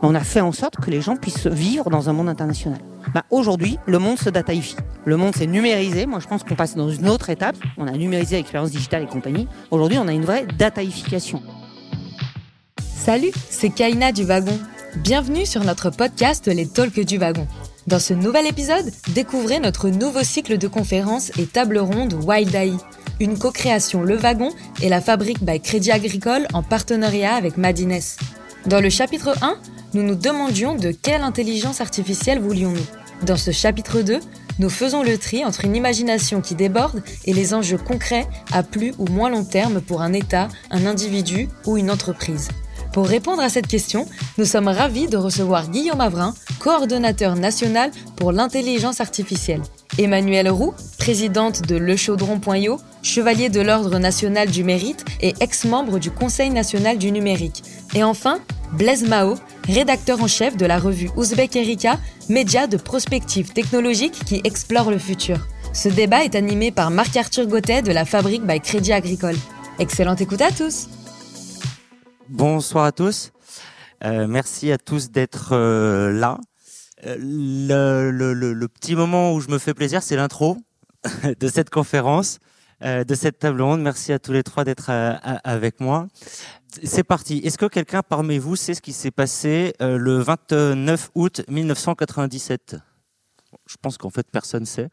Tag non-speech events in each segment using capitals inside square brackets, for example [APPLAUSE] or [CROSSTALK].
On a fait en sorte que les gens puissent vivre dans un monde international. Bah, Aujourd'hui, le monde se dataifie. Le monde s'est numérisé. Moi, je pense qu'on passe dans une autre étape. On a numérisé l'expérience digitale et compagnie. Aujourd'hui, on a une vraie dataification. Salut, c'est Kaina du Wagon. Bienvenue sur notre podcast Les Talks du Wagon. Dans ce nouvel épisode, découvrez notre nouveau cycle de conférences et tables rondes Wild AI, une co-création Le Wagon et la fabrique by Crédit Agricole en partenariat avec Madines. Dans le chapitre 1, nous nous demandions de quelle intelligence artificielle voulions-nous. Dans ce chapitre 2, nous faisons le tri entre une imagination qui déborde et les enjeux concrets à plus ou moins long terme pour un État, un individu ou une entreprise. Pour répondre à cette question, nous sommes ravis de recevoir Guillaume Avrin, coordonnateur national pour l'intelligence artificielle. Emmanuelle Roux, présidente de lechaudron.io, chevalier de l'Ordre national du mérite et ex-membre du Conseil national du numérique. Et enfin, Blaise Mao, rédacteur en chef de la revue Ouzbek Erika, média de prospective technologique qui explore le futur. Ce débat est animé par Marc-Arthur Gauthet de la Fabrique by Crédit Agricole. Excellente écoute à tous! Bonsoir à tous. Euh, merci à tous d'être euh, là. Euh, le, le, le, le, petit moment où je me fais plaisir, c'est l'intro [LAUGHS] de cette conférence, euh, de cette table ronde. Merci à tous les trois d'être euh, avec moi. C'est parti. Est-ce que quelqu'un parmi vous sait ce qui s'est passé le 29 août 1997 Je pense qu'en fait personne sait.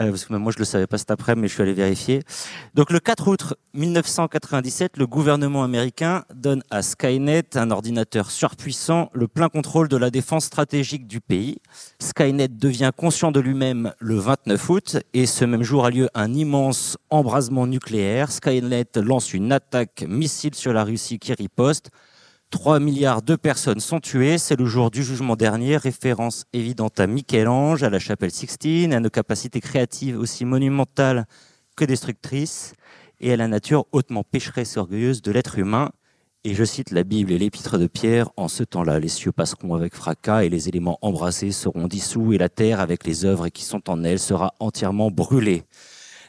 Euh, parce que moi je le savais pas cet après, mais je suis allé vérifier. Donc le 4 août 1997, le gouvernement américain donne à Skynet, un ordinateur surpuissant, le plein contrôle de la défense stratégique du pays. Skynet devient conscient de lui-même le 29 août et ce même jour a lieu un immense embrasement nucléaire. Skynet lance une attaque missile sur la Russie qui riposte. 3 milliards de personnes sont tuées. C'est le jour du jugement dernier. Référence évidente à Michel-Ange, à la chapelle Sixtine, à nos capacités créatives aussi monumentales que destructrices, et à la nature hautement pécheresse et orgueilleuse de l'être humain. Et je cite la Bible et l'épître de Pierre, en ce temps-là, les cieux passeront avec fracas et les éléments embrassés seront dissous et la terre avec les œuvres qui sont en elle sera entièrement brûlée.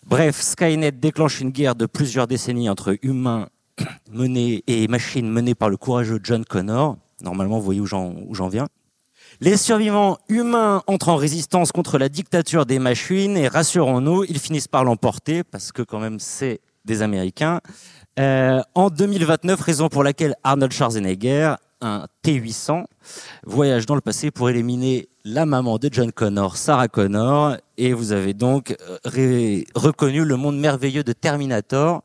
Bref, Skynet déclenche une guerre de plusieurs décennies entre humains menée et machine menée par le courageux John Connor. Normalement, vous voyez où j'en viens. Les survivants humains entrent en résistance contre la dictature des machines et rassurons-nous, ils finissent par l'emporter parce que quand même c'est des Américains. Euh, en 2029, raison pour laquelle Arnold Schwarzenegger, un T800, voyage dans le passé pour éliminer la maman de John Connor, Sarah Connor, et vous avez donc euh, reconnu le monde merveilleux de Terminator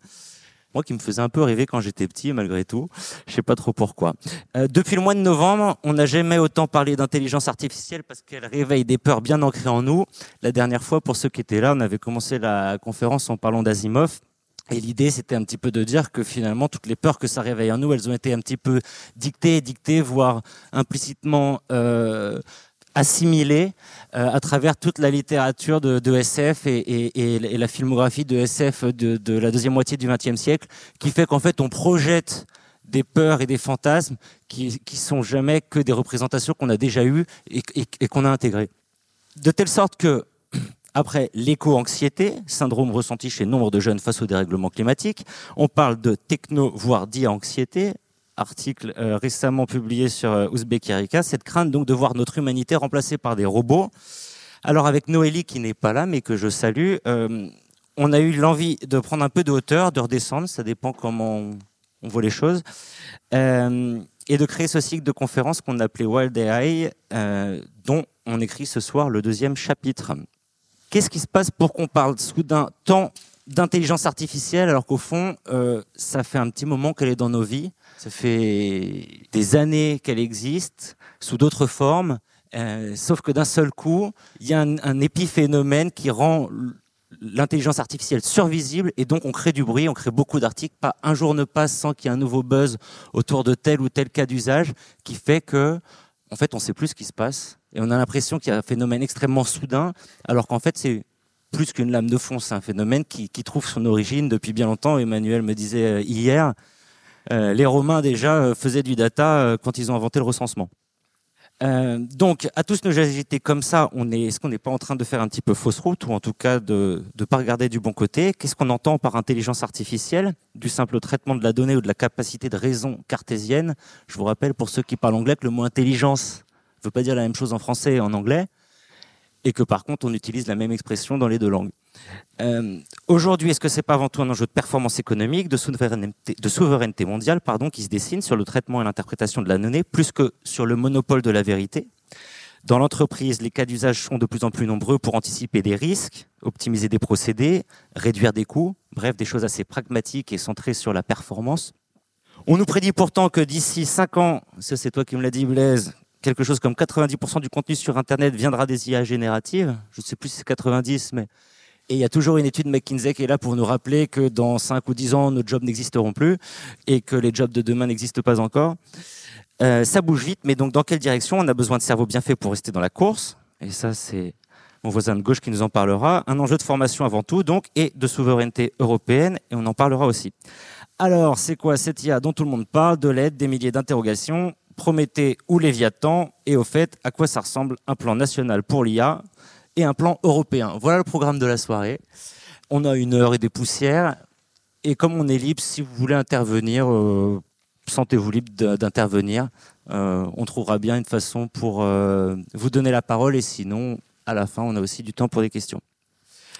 moi qui me faisait un peu rêver quand j'étais petit, malgré tout. Je sais pas trop pourquoi. Euh, depuis le mois de novembre, on n'a jamais autant parlé d'intelligence artificielle parce qu'elle réveille des peurs bien ancrées en nous. La dernière fois, pour ceux qui étaient là, on avait commencé la conférence en parlant d'Asimov. Et l'idée, c'était un petit peu de dire que finalement, toutes les peurs que ça réveille en nous, elles ont été un petit peu dictées, dictées, voire implicitement euh, assimilé euh, à travers toute la littérature de, de SF et, et, et, la filmographie de SF de, de la deuxième moitié du XXe siècle, qui fait qu'en fait on projette des peurs et des fantasmes qui, qui sont jamais que des représentations qu'on a déjà eues et, et qu'on a intégrées. De telle sorte que [CLEARS THROAT] après l'éco-anxiété, syndrome ressenti chez nombre de jeunes face au dérèglement climatique, on parle de techno, voire dia-anxiété, article euh, récemment publié sur euh, cette crainte donc de voir notre humanité remplacée par des robots. Alors avec Noélie qui n'est pas là mais que je salue, euh, on a eu l'envie de prendre un peu de hauteur, de redescendre, ça dépend comment on, voit les choses, euh, et de créer ce cycle de conférences qu'on appelait Wild AI, dont on écrit ce soir le deuxième chapitre. Qu'est-ce qui se passe pour qu'on parle soudain tant d'intelligence artificielle alors qu'au fond, ça fait un petit moment qu'elle est dans nos vies ça fait des années qu'elle existe sous d'autres formes, euh, sauf que d'un seul coup, il y a un, épiphénomène qui rend l'intelligence artificielle survisible et donc on crée du bruit, on crée beaucoup d'articles. Pas un jour ne passe sans qu'il y ait un nouveau buzz autour de tel ou tel cas d'usage qui fait que, en fait, on sait plus ce qui se passe et on a l'impression qu'il y a un phénomène extrêmement soudain, alors qu'en fait, c'est plus qu'une lame de fond, c'est un phénomène qui, trouve son origine depuis bien longtemps. Emmanuel me disait euh, hier, les Romains déjà euh, faisaient du data euh, quand ils ont inventé le recensement. Euh, donc, à tous nos agités comme ça, on est, est-ce qu'on n'est pas en train de faire un petit peu fausse route ou en tout cas de ne pas regarder du bon côté? Qu'est-ce qu'on entend par intelligence artificielle? Du simple traitement de la donnée ou de la capacité de raison cartésienne. Je vous rappelle, pour ceux qui parlent anglais, que le mot intelligence ne veut pas dire la même chose en français et en anglais, et que par contre, on utilise la même expression dans les deux langues. Euh, aujourd'hui, est-ce que c'est pas avant tout un enjeu de performance économique, de souveraineté, mondiale, pardon, qui se dessine sur le traitement et l'interprétation de la donnée, plus que sur le monopole de la vérité? Dans l'entreprise, les cas d'usage sont de plus en plus nombreux pour anticiper des risques, optimiser des procédés, réduire des coûts, bref, des choses assez pragmatiques et centrées sur la performance. On nous prédit pourtant que d'ici 5 ans, ça c'est toi qui me l'as dit Blaise, quelque chose comme 90% du contenu sur Internet viendra des IA génératives. Je ne sais plus si c'est 90, mais et il y a toujours une étude McKinsey qui est là pour nous rappeler que dans 5 ou 10 ans, nos jobs n'existeront plus et que les jobs de demain n'existent pas encore. Euh, ça bouge vite, mais donc dans quelle direction? On a besoin de cerveaux bien faits pour rester dans la course. Et ça, c'est mon voisin de gauche qui nous en parlera. Un enjeu de formation avant tout, donc, et de souveraineté européenne, et on en parlera aussi. Alors, c'est quoi cette IA dont tout le monde parle? De l'aide, des milliers d'interrogations, Prométhée ou Léviathan, et au fait, à quoi ça ressemble un plan national pour l'IA et un plan européen. Voilà le programme de la soirée. On a une heure et des poussières. Et comme on est libre, si vous voulez intervenir, euh, sentez-vous libre d'intervenir. Euh, on trouvera bien une façon pour euh, vous donner la parole. Et sinon, à la fin, on a aussi du temps pour des questions.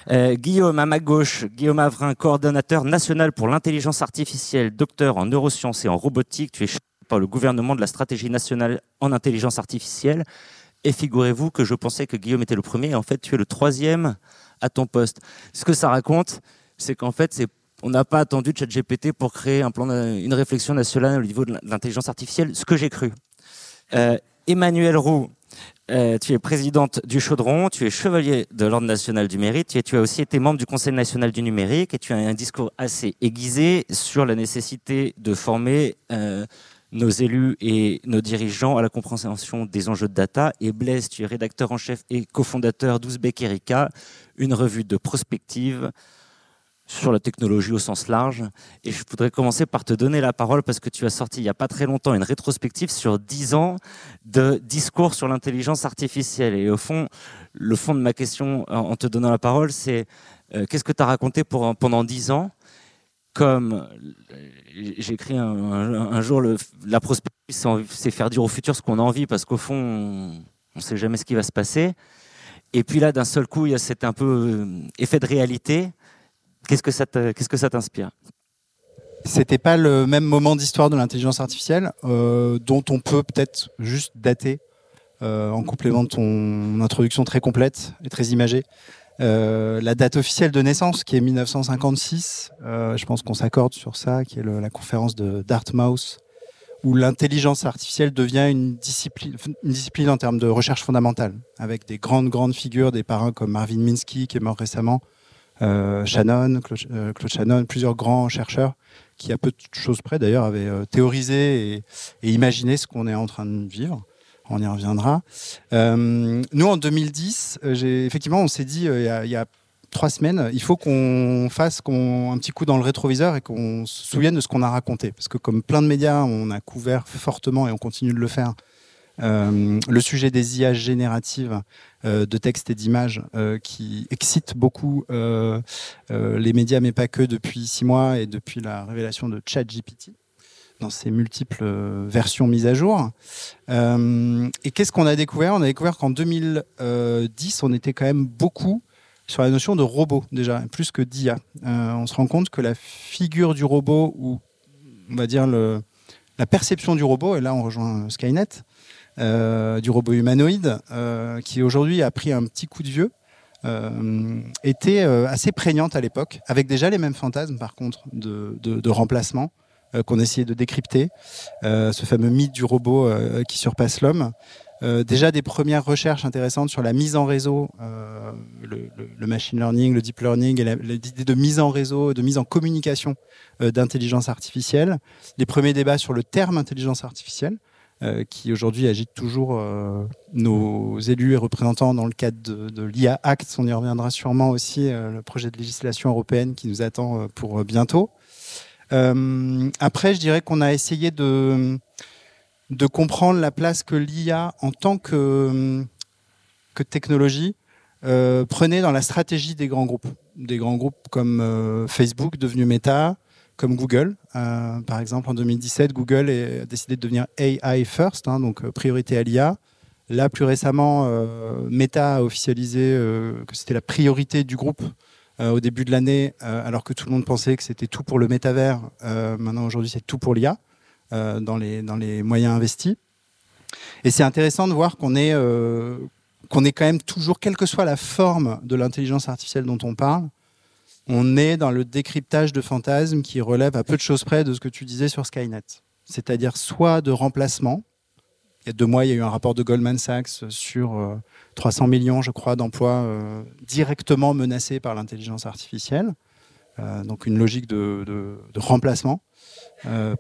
Guillaume, à ma gauche, Guillaume Avrin, coordonnateur national pour l'intelligence artificielle, docteur en neurosciences et en robotique. Tu es par le gouvernement de la stratégie nationale en intelligence artificielle. Et figurez-vous que je pensais que Guillaume était le premier, et en fait, tu es le troisième à ton poste. Ce que ça raconte, c'est qu'en fait, on n'a pas attendu ChatGPT pour créer une réflexion nationale au niveau de l'intelligence artificielle, ce que j'ai cru. Euh, Emmanuel Roux, euh, tu es présidente du Chaudron, tu es chevalier de l'Ordre national du mérite, et tu as aussi été membre du Conseil national du numérique, et tu as un discours assez aiguisé sur la nécessité de former euh, nos élus et nos dirigeants à la compréhension des enjeux de data. Et Blaise, tu es rédacteur en chef et cofondateur d'Ouzbek Erika, une revue de prospective sur la technologie au sens large. Et je voudrais commencer par te donner la parole parce que tu as sorti il n'y a pas très longtemps une rétrospective sur 10 ans de discours sur l'intelligence artificielle. Et au fond, le fond de ma question en te donnant la parole, c'est euh, qu'est-ce que tu as raconté pendant 10 ans comme j'écris un, un, jour, la prospective, c'est faire dire au futur ce qu'on a envie, parce qu'au fond, on ne sait jamais ce qui va se passer. Et puis là, d'un seul coup, il y a cet un peu euh, effet de réalité. Qu'est-ce que ça t'inspire? C'était pas le même moment d'histoire de l'intelligence artificielle, euh, dont on peut peut-être juste dater, euh, en complément de ton introduction très complète et très imagée. Euh, la date officielle de naissance, qui est 1956, euh, je pense qu'on s'accorde sur ça, qui est la conférence de Dartmouth, où l'intelligence artificielle devient une discipline, en termes de recherche fondamentale, avec des grandes, grandes figures, des parrains comme Marvin Minsky, qui est mort récemment, euh, Shannon, Claude, Shannon, plusieurs grands chercheurs qui, à peu de choses près d'ailleurs, avaient théorisé et imaginé ce qu'on est en train de vivre on y reviendra. Euh, nous, en 2010, euh, effectivement, on s'est dit, euh, il y, a, trois semaines, il faut qu'on fasse un petit coup dans le rétroviseur et qu'on se souvienne de ce qu'on a raconté. Parce que comme plein de médias, on a couvert fortement et on continue de le faire. le sujet des IA génératives de textes et d'images qui excite beaucoup les médias, mais pas que depuis six mois et depuis la révélation de ChatGPT dans ses multiples euh, versions mises à jour. Euh, et qu'est-ce qu'on a découvert? On a découvert qu'en 2010, on était quand même beaucoup sur la notion de robot déjà, plus que d'IA. Euh, on se rend compte que la figure du robot, ou on va dire le, la perception du robot, et là on rejoint Skynet, du robot humanoïde, qui aujourd'hui a pris un petit coup de vieux, était assez prégnante à l'époque, avec déjà les mêmes fantasmes par contre de remplacement. Euh, qu'on essayait de décrypter, euh, ce fameux mythe du robot euh, qui surpasse l'homme. déjà des premières recherches intéressantes sur la mise en réseau, le, machine learning, le deep learning et l'idée de mise en réseau, de mise en communication d'intelligence artificielle. Les premiers débats sur le terme intelligence artificielle, qui aujourd'hui agite toujours nos élus et représentants dans le cadre de, de l'IA Act. On y reviendra sûrement aussi, le projet de législation européenne qui nous attend pour bientôt. Euh, après, je dirais qu'on a essayé de comprendre la place que l'IA en tant que, technologie euh, prenait dans la stratégie des grands groupes. Des grands groupes comme euh, Facebook, devenu Meta, comme Google. Par exemple, en 2017, Google a décidé de devenir AI first, hein, donc priorité à l'IA. Là, plus récemment, Meta a officialisé que c'était la priorité du groupe au début de l'année, alors que tout le monde pensait que c'était tout pour le métavers. maintenant, aujourd'hui, c'est tout pour l'IA dans, les, dans les moyens investis. Et c'est intéressant de voir qu'on est, qu'on est quand même toujours, quelle que soit la forme de l'intelligence artificielle dont on parle, on est dans le décryptage de fantasmes qui relève à peu de choses près de ce que tu disais sur Skynet. C'est-à-dire soit de remplacement. Il y a deux mois, il y a eu un rapport de Goldman Sachs sur 300 euh, millions, je crois, d'emplois euh, directement menacés par l'intelligence artificielle. Euh, donc une logique de, remplacement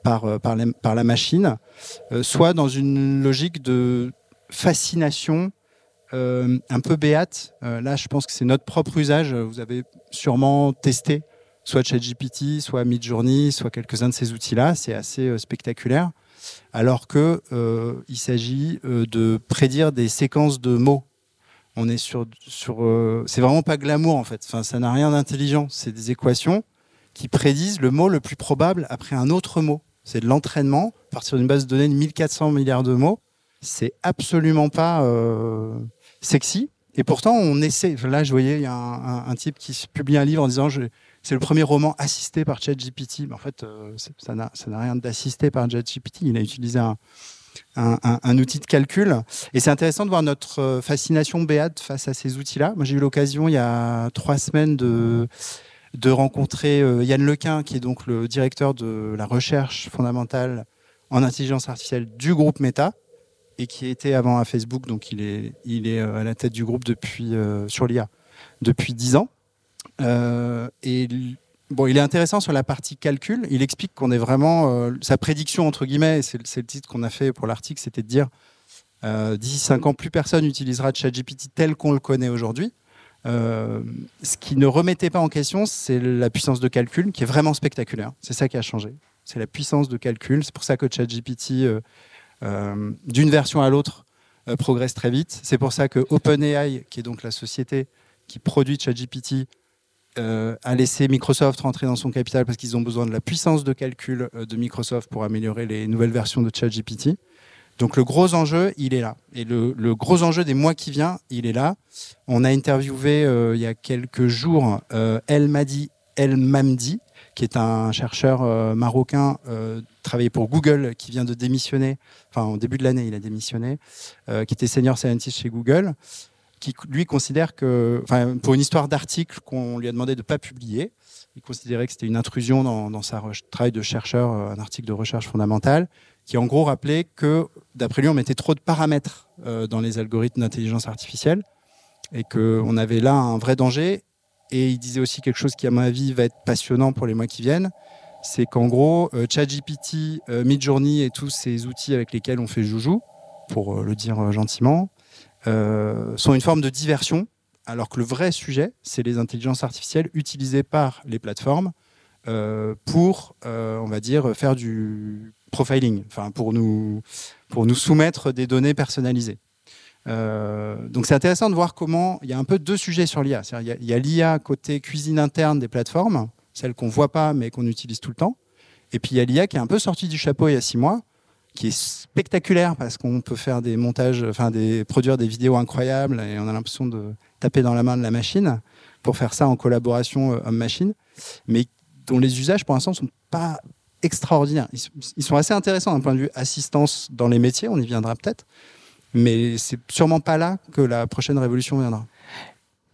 par, par, la machine. soit dans une logique de fascination euh, un peu béate. Euh, là, je pense que c'est notre propre usage. Vous avez sûrement testé soit ChatGPT, soit Midjourney, soit quelques-uns de ces outils-là. C'est assez euh, spectaculaire. Alors que il s'agit de prédire des séquences de mots. On est sur, sur c'est vraiment pas glamour en fait. Enfin, ça n'a rien d'intelligent. C'est des équations qui prédisent le mot le plus probable après un autre mot. C'est de l'entraînement à partir d'une base de données de 1400 milliards de mots. C'est absolument pas sexy. Et pourtant, on essaie. Là, je voyais, il y a un, type qui publie un livre en disant c'est le premier roman assisté par ChatGPT. Mais en fait, euh, ça n'a rien d'assisté par ChatGPT. Il a utilisé un, un, outil de calcul. Et c'est intéressant de voir notre euh, fascination béate face à ces outils-là. Moi, j'ai eu l'occasion, il y a trois semaines, de, de rencontrer euh, Yann Lequin, qui est donc le directeur de la recherche fondamentale en intelligence artificielle du groupe Meta et qui était avant à Facebook, donc il est, il est euh, à la tête du groupe depuis, sur l'IA depuis 10 ans. Et bon, il est intéressant sur la partie calcul. Il explique qu'on est vraiment. sa prédiction, entre guillemets, c'est le titre qu'on a fait pour l'article, c'était de dire d'ici 5 ans, plus personne n'utilisera ChatGPT tel qu'on le connaît aujourd'hui. ce qui ne remettait pas en question, c'est la puissance de calcul qui est vraiment spectaculaire. C'est ça qui a changé. C'est la puissance de calcul. C'est pour ça que ChatGPT euh, d'une version à l'autre euh, progresse très vite. C'est pour ça que OpenAI, qui est donc la société qui produit ChatGPT, euh, a laissé Microsoft rentrer dans son capital parce qu'ils ont besoin de la puissance de calcul de Microsoft pour améliorer les nouvelles versions de ChatGPT. Donc le gros enjeu, il est là. Et le, gros enjeu des mois qui viennent, il est là. On a interviewé il y a quelques jours El Madi El Mamdi, qui est un chercheur euh, marocain euh, travaillé pour Google, qui vient de démissionner, enfin au début de l'année il a démissionné, euh, qui était senior scientist chez Google, qui lui considère que, pour une histoire d'article qu'on lui a demandé de ne pas publier, il considérait que c'était une intrusion dans, sa travail de chercheur, un article de recherche fondamentale, qui en gros rappelait que, d'après lui, on mettait trop de paramètres dans les algorithmes d'intelligence artificielle et qu'on avait là un vrai danger et il disait aussi quelque chose qui, à mon avis, va être passionnant pour les mois qui viennent. C'est qu'en gros, euh, ChatGPT, euh, Midjourney et tous ces outils avec lesquels on fait joujou, pour euh, le dire gentiment, sont une forme de diversion, alors que le vrai sujet, c'est les intelligences artificielles utilisées par les plateformes pour, on va dire, faire du profiling, enfin pour nous, pour nous soumettre des données personnalisées. Euh, donc c'est intéressant de voir comment il y a un peu deux sujets sur l'IA. Il y a l'IA côté cuisine interne des plateformes, celle qu'on voit pas mais qu'on utilise tout le temps. Et puis il y a l'IA qui est un peu sortie du chapeau il y a six mois, qui est spectaculaire parce qu'on peut faire des montages, enfin des produire des vidéos incroyables et on a l'impression de taper dans la main de la machine pour faire ça en collaboration euh, homme-machine, mais dont les usages pour l'instant sont pas extraordinaires. ils sont assez intéressants d'un point de vue assistance dans les métiers, on y viendra peut-être, mais c'est sûrement pas là que la prochaine révolution viendra.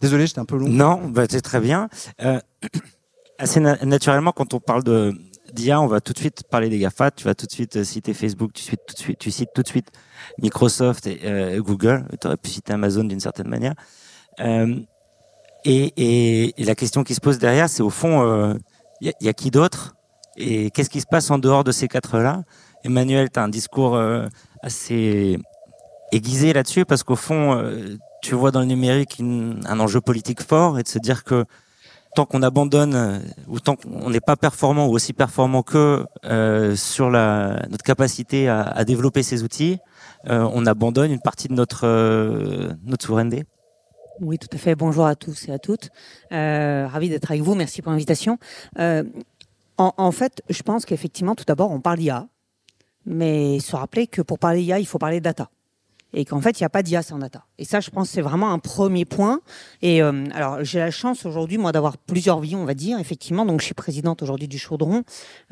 Désolé, j'étais un peu long. Non, bah, c'est très bien. Euh, [CLEARS THROAT] assez naturellement, quand on parle de d'IA, on va tout de suite parler des GAFA. Tu vas tout de suite euh, citer Facebook, tu cites tout de suite, tu cites tout de suite Microsoft et euh, Google. Tu aurais pu citer Amazon d'une certaine manière. Euh, et, la question qui se pose derrière, c'est au fond, il y, a qui d'autre? Et qu'est-ce qui se passe en dehors de ces quatre-là? Emmanuel, tu as un discours assez aiguisé là-dessus parce qu'au fond, tu vois dans le numérique un enjeu politique fort et de se dire que tant qu'on abandonne ou tant qu'on n'est pas performant ou aussi performant que sur la, notre capacité à, développer ces outils, on abandonne une partie de notre souveraineté. Oui, tout à fait. Bonjour à tous et à toutes. Euh, ravi d'être avec vous. Merci pour l'invitation. Euh, en, en, fait, je pense qu'effectivement, tout d'abord, on parle IA, mais se rappeler que pour parler IA, il faut parler data et qu'en fait, il n'y a pas d'IA sans data. Et ça, je pense, c'est vraiment un premier point. Et euh, alors, j'ai la chance aujourd'hui, moi, d'avoir plusieurs vies, on va dire, effectivement. Donc, je suis présidente aujourd'hui du Chaudron.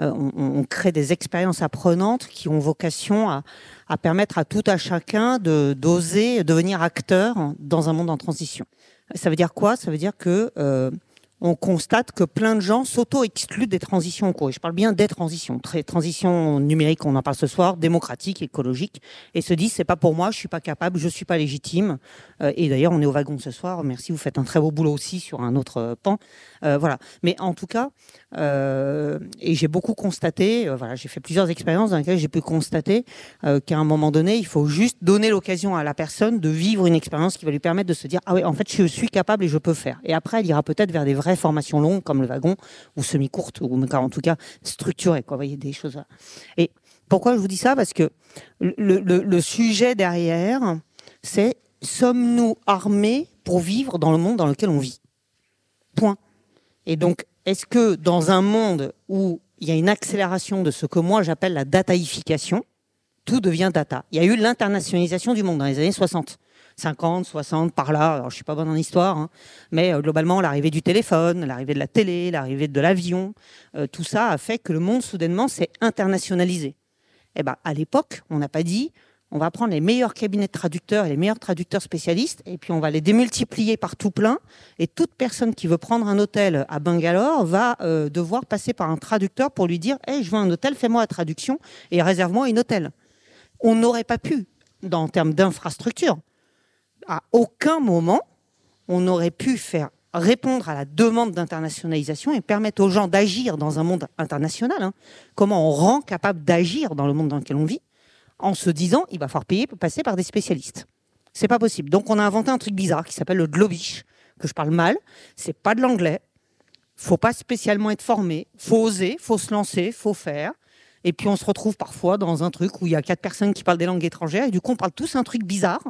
Euh, on, on, crée des expériences apprenantes qui ont vocation à, à permettre à tout à chacun de d'oser devenir acteur dans un monde en transition. Ça veut dire quoi? Ça veut dire que euh, on constate que plein de gens s'auto-excluent des transitions en cours. Et je parle bien des transitions, très transition numérique, on en parle ce soir, démocratique, écologique, et se disent c'est pas pour moi, je suis pas capable, je suis pas légitime. Euh, et d'ailleurs, on est au wagon ce soir. Merci, vous faites un très beau boulot aussi sur un autre euh, pan. Euh, voilà. Mais en tout cas, et j'ai beaucoup constaté, voilà, j'ai fait plusieurs expériences dans lesquelles j'ai pu constater qu'à un moment donné, il faut juste donner l'occasion à la personne de vivre une expérience qui va lui permettre de se dire ah oui, en fait, je suis capable et je peux faire. Et après, elle ira peut-être vers des vraies formations longues comme le wagon ou semi-courtes ou en tout cas structurées. Quoi, voyez des choses. Et pourquoi je vous dis ça? Parce que le, le, sujet derrière, c'est sommes-nous armés pour vivre dans le monde dans lequel on vit? Point. Et donc, est-ce que dans un monde où il y a une accélération de ce que moi j'appelle la dataïfication, tout devient data? Il y a eu l'internationalisation du monde dans les années 60. 50, 60, par là, alors je suis pas bonne en histoire, hein, mais euh, globalement l'arrivée du téléphone, l'arrivée de la télé, l'arrivée de l'avion, euh, tout ça a fait que le monde soudainement s'est internationalisé. Eh ben, à l'époque, on n'a pas dit on va prendre les meilleurs cabinets de traducteurs et les meilleurs traducteurs spécialistes, et puis on va les démultiplier par tout plein. Et toute personne qui veut prendre un hôtel à Bangalore va euh, devoir passer par un traducteur pour lui dire hey, je veux un hôtel, fais-moi la traduction et réserve-moi un hôtel. On n'aurait pas pu, dans, en termes d'infrastructure, à aucun moment, on n'aurait pu faire répondre à la demande d'internationalisation et permettre aux gens d'agir dans un monde international. Hein. Comment on rend capable d'agir dans le monde dans lequel on vit en se disant il va falloir payer pour passer par des spécialistes. C'est pas possible. Donc on a inventé un truc bizarre qui s'appelle le globish, que je parle mal. C'est pas de l'anglais. Faut pas spécialement être formé. Faut oser, faut se lancer, faut faire. Et puis on se retrouve parfois dans un truc où il y a quatre personnes qui parlent des langues étrangères et du coup on parle tous un truc bizarre.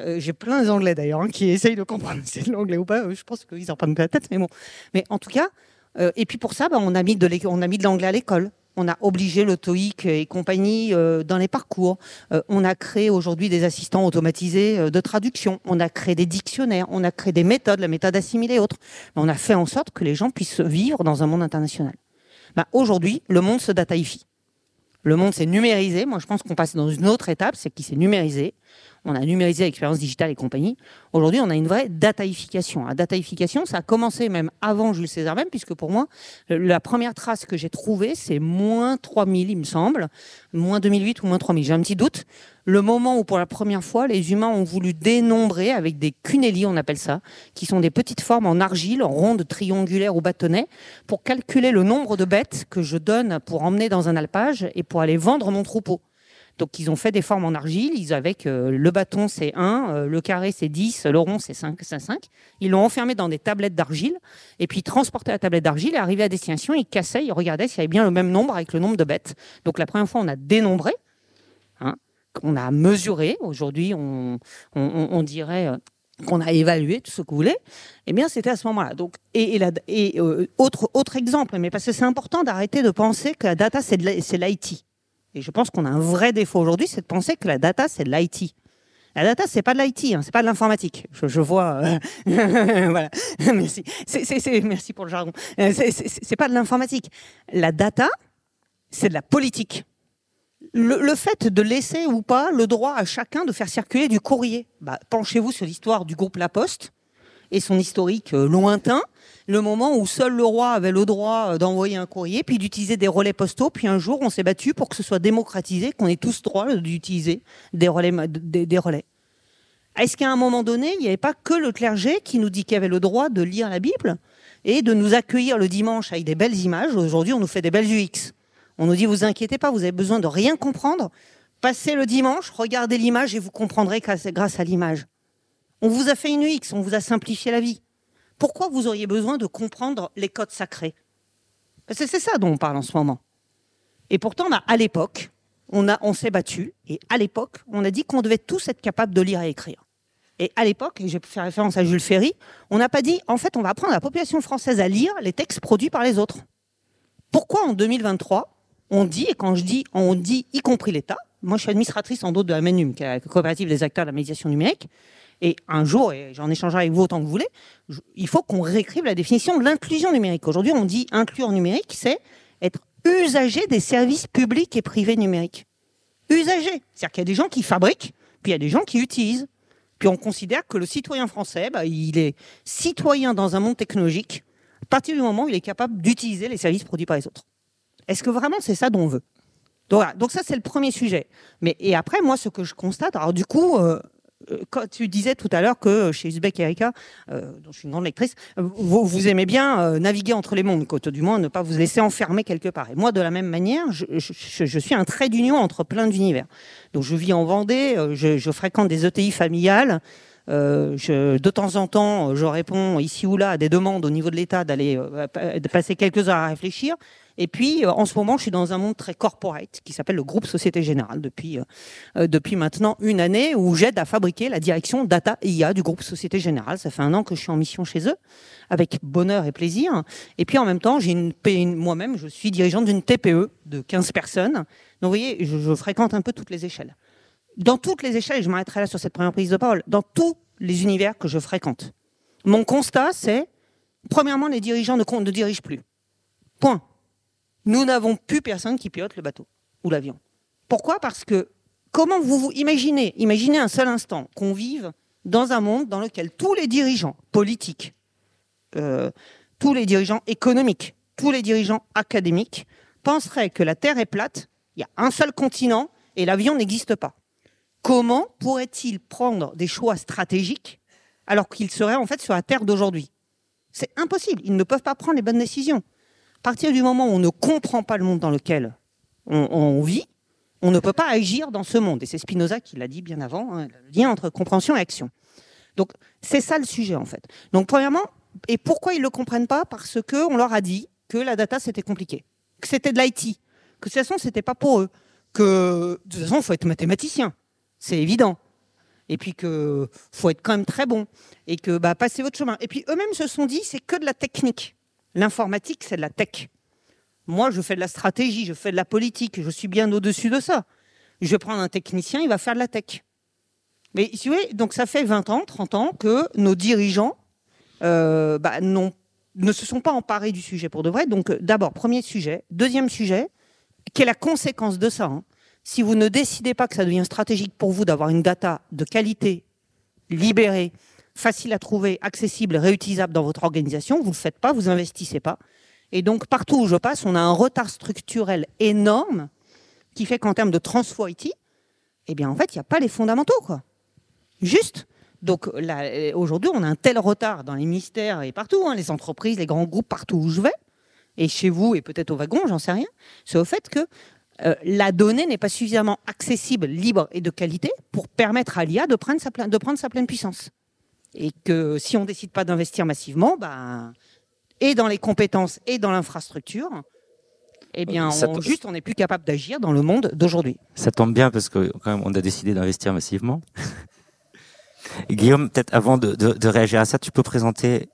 Euh, J'ai plein d'anglais d'ailleurs hein, qui essayent de comprendre si c'est de l'anglais ou pas. Je pense qu'ils en prennent pas la tête, mais bon. Mais en tout cas, euh, et puis pour ça, bah, on a mis de l'anglais à l'école on a obligé le TOEIC et compagnie euh, dans les parcours. Euh, on a créé aujourd'hui des assistants automatisés euh, de traduction. On a créé des dictionnaires. On a créé des méthodes, la méthode assimilée et autres. On a fait en sorte que les gens puissent vivre dans un monde international. Bah, aujourd'hui, le monde se dataifie. Le monde s'est numérisé. Moi, je pense qu'on passe dans une autre étape, c'est qu'il s'est numérisé on a numérisé l'expérience digitale et compagnie. Aujourd'hui, on a une vraie dataïfication. La dataïfication, ça a commencé même avant Jules César même, puisque pour moi, la première trace que j'ai trouvée, c'est moins 3000, il me semble, moins 2008 ou moins 3000. J'ai un petit doute. Le moment où, pour la première fois, les humains ont voulu dénombrer avec des cunelli, on appelle ça, qui sont des petites formes en argile, rondes, triangulaires ou bâtonnets, pour calculer le nombre de bêtes que je donne pour emmener dans un alpage et pour aller vendre mon troupeau. Donc ils ont fait des formes en argile, ils avec euh, le bâton c'est 1, euh, le carré c'est 10, le rond c'est 5, c'est 5. Ils l'ont enfermé dans des tablettes d'argile et puis ils transportaient la tablette d'argile et arrivaient à destination, ils cassaient, ils regardaient s'il y avait bien le même nombre avec le nombre de bêtes. Donc la première fois on a dénombré, hein, on a mesuré, aujourd'hui on, dirait... Euh, qu'on a évalué tout ce que vous voulez, eh bien c'était à ce moment-là. Donc et, euh, autre exemple, mais parce que c'est important d'arrêter de penser que la data c'est l'IT. Et je pense qu'on a un vrai défaut aujourd'hui, c'est de penser que la data, c'est de l'IT. La data, c'est pas de l'IT, hein, c'est pas de l'informatique. Je, vois, euh, [LAUGHS] merci. Merci pour le jargon. Euh, c'est, pas de l'informatique. La data, c'est de la politique. Le, le, fait de laisser ou pas le droit à chacun de faire circuler du courrier. Bah, penchez-vous sur l'histoire du groupe La Poste et son historique euh, lointain le moment où seul le roi avait le droit euh, d'envoyer un courrier, puis d'utiliser des relais postaux. Puis un jour, on s'est battu pour que ce soit démocratisé, qu'on ait tous droit d'utiliser des relais. Des, des relais. Est-ce qu'à un moment donné, il n'y avait pas que le clergé qui nous dit qu'il avait le droit de lire la Bible et de nous accueillir le dimanche avec des belles images Aujourd'hui, on nous fait des belles UX. On nous dit, vous inquiétez pas, vous avez besoin de rien comprendre. Passez le dimanche, regardez l'image et vous comprendrez grâce à l'image. On vous a fait une UX, on vous a simplifié la vie Pourquoi vous auriez besoin de comprendre les codes sacrés? C'est ça dont on parle en ce moment. Et pourtant, à l'époque, on, on s'est battu, et à l'époque, on a dit qu'on devait tous être capables de lire et écrire. Et à l'époque, et je vais faire référence à Jules Ferry, on n'a pas dit, en fait, on va apprendre à la population française à lire les textes produits par les autres. Pourquoi en 2023, on dit, et quand je dis on dit, y compris l'État, moi je suis administratrice en d'autres de la MENUM, qui est la coopérative des acteurs de la médiation numérique, et un jour, et j'en échangerai avec vous autant que vous voulez, il faut qu'on réécrive la définition de l'inclusion numérique. Aujourd'hui, on dit inclure numérique, c'est être usager des services publics et privés numériques. Usager, c'est-à-dire qu'il y a des gens qui fabriquent, puis il y a des gens qui utilisent. Puis on considère que le citoyen français, bah, il est citoyen dans un monde technologique à partir du moment où il est capable d'utiliser les services produits par les autres. Est-ce que vraiment c'est ça dont on veut? Donc, voilà. Donc ça c'est le premier sujet. Mais et après moi ce que je constate, alors du coup euh, quand tu disais tout à l'heure que chez Uzbek Erika, euh, dont je suis une grande lectrice, vous, aimez bien naviguer entre les mondes, du moins ne pas vous laisser enfermer quelque part. Et moi, de la même manière, je, je, suis un trait d'union entre plein d'univers. Donc je vis en Vendée, je, je fréquente des ETI familiales. Euh, je, de temps en temps, je réponds ici ou là à des demandes au niveau de l'État d'aller de passer quelques heures à réfléchir. Et puis, euh, en ce moment, je suis dans un monde très corporate qui s'appelle le groupe Société Générale depuis, euh, euh, depuis maintenant une année où j'aide à fabriquer la direction data IA du groupe Société Générale. Ça fait un an que je suis en mission chez eux avec bonheur et plaisir. Et puis en même temps, j'ai une, moi-même, je suis dirigeante d'une TPE de 15 personnes. Donc vous voyez, je, je, fréquente un peu toutes les échelles. Dans toutes les échelles, et je m'arrêterai là sur cette première prise de parole, dans tous les univers que je fréquente, mon constat, c'est, premièrement, les dirigeants ne, ne dirigent plus. Point nous n'avons plus personne qui pilote le bateau ou l'avion. Pourquoi? Parce que comment vous vous imaginez, imaginez un seul instant qu'on vive dans un monde dans lequel tous les dirigeants politiques, euh, tous les dirigeants économiques, tous les dirigeants académiques penseraient que la Terre est plate, il y a un seul continent et l'avion n'existe pas. Comment pourraient-ils prendre des choix stratégiques alors qu'ils seraient en fait sur la Terre d'aujourd'hui? C'est impossible, ils ne peuvent pas prendre les bonnes décisions. À partir du moment où on ne comprend pas le monde dans lequel on, vit, on ne peut pas agir dans ce monde. Et c'est Spinoza qui l'a dit bien avant, hein, le lien entre compréhension et action. Donc c'est ça le sujet en fait. Donc premièrement, et pourquoi ils ne le comprennent pas? Parce qu'on leur a dit que la data c'était compliqué, que c'était de l'IT, que de toute façon c'était pas pour eux, que de toute façon il faut être mathématicien, c'est évident. Et puis que faut être quand même très bon et que bah passez votre chemin. Et puis eux-mêmes se sont dit c'est que de la technique. L'informatique, c'est de la tech. Moi, je fais de la stratégie, je fais de la politique, je suis bien au-dessus de ça. Je vais prendre un technicien, il va faire de la tech. Mais si vous voyez, donc ça fait 20 ans, 30 ans que nos dirigeants euh, bah, ne se sont pas emparés du sujet pour de vrai. Donc d'abord, premier sujet. Deuxième sujet, quelle est la conséquence de ça hein? Si vous ne décidez pas que ça devient stratégique pour vous d'avoir une data de qualité, libérée, facile à trouver, accessible, réutilisable dans votre organisation. Vous ne le faites pas, vous investissez pas. Et donc, partout où je passe, on a un retard structurel énorme qui fait qu'en termes de transfo IT, eh bien, en fait, il n'y a pas les fondamentaux, quoi. Juste. Donc, aujourd'hui, on a un tel retard dans les ministères et partout, hein, les entreprises, les grands groupes, partout où je vais, et chez vous, et peut-être au wagon, j'en sais rien, c'est au fait que euh, la donnée n'est pas suffisamment accessible, libre et de qualité pour permettre à l'IA de prendre sa, de prendre sa pleine puissance. Et que si on décide pas d'investir massivement, ben, et dans les compétences et dans l'infrastructure, eh bien, on, juste, on n'est plus capable d'agir dans le monde d'aujourd'hui. Ça tombe bien parce que quand même, on a décidé d'investir massivement. [LAUGHS] Guillaume, peut-être avant de, de, de, réagir à ça, tu peux présenter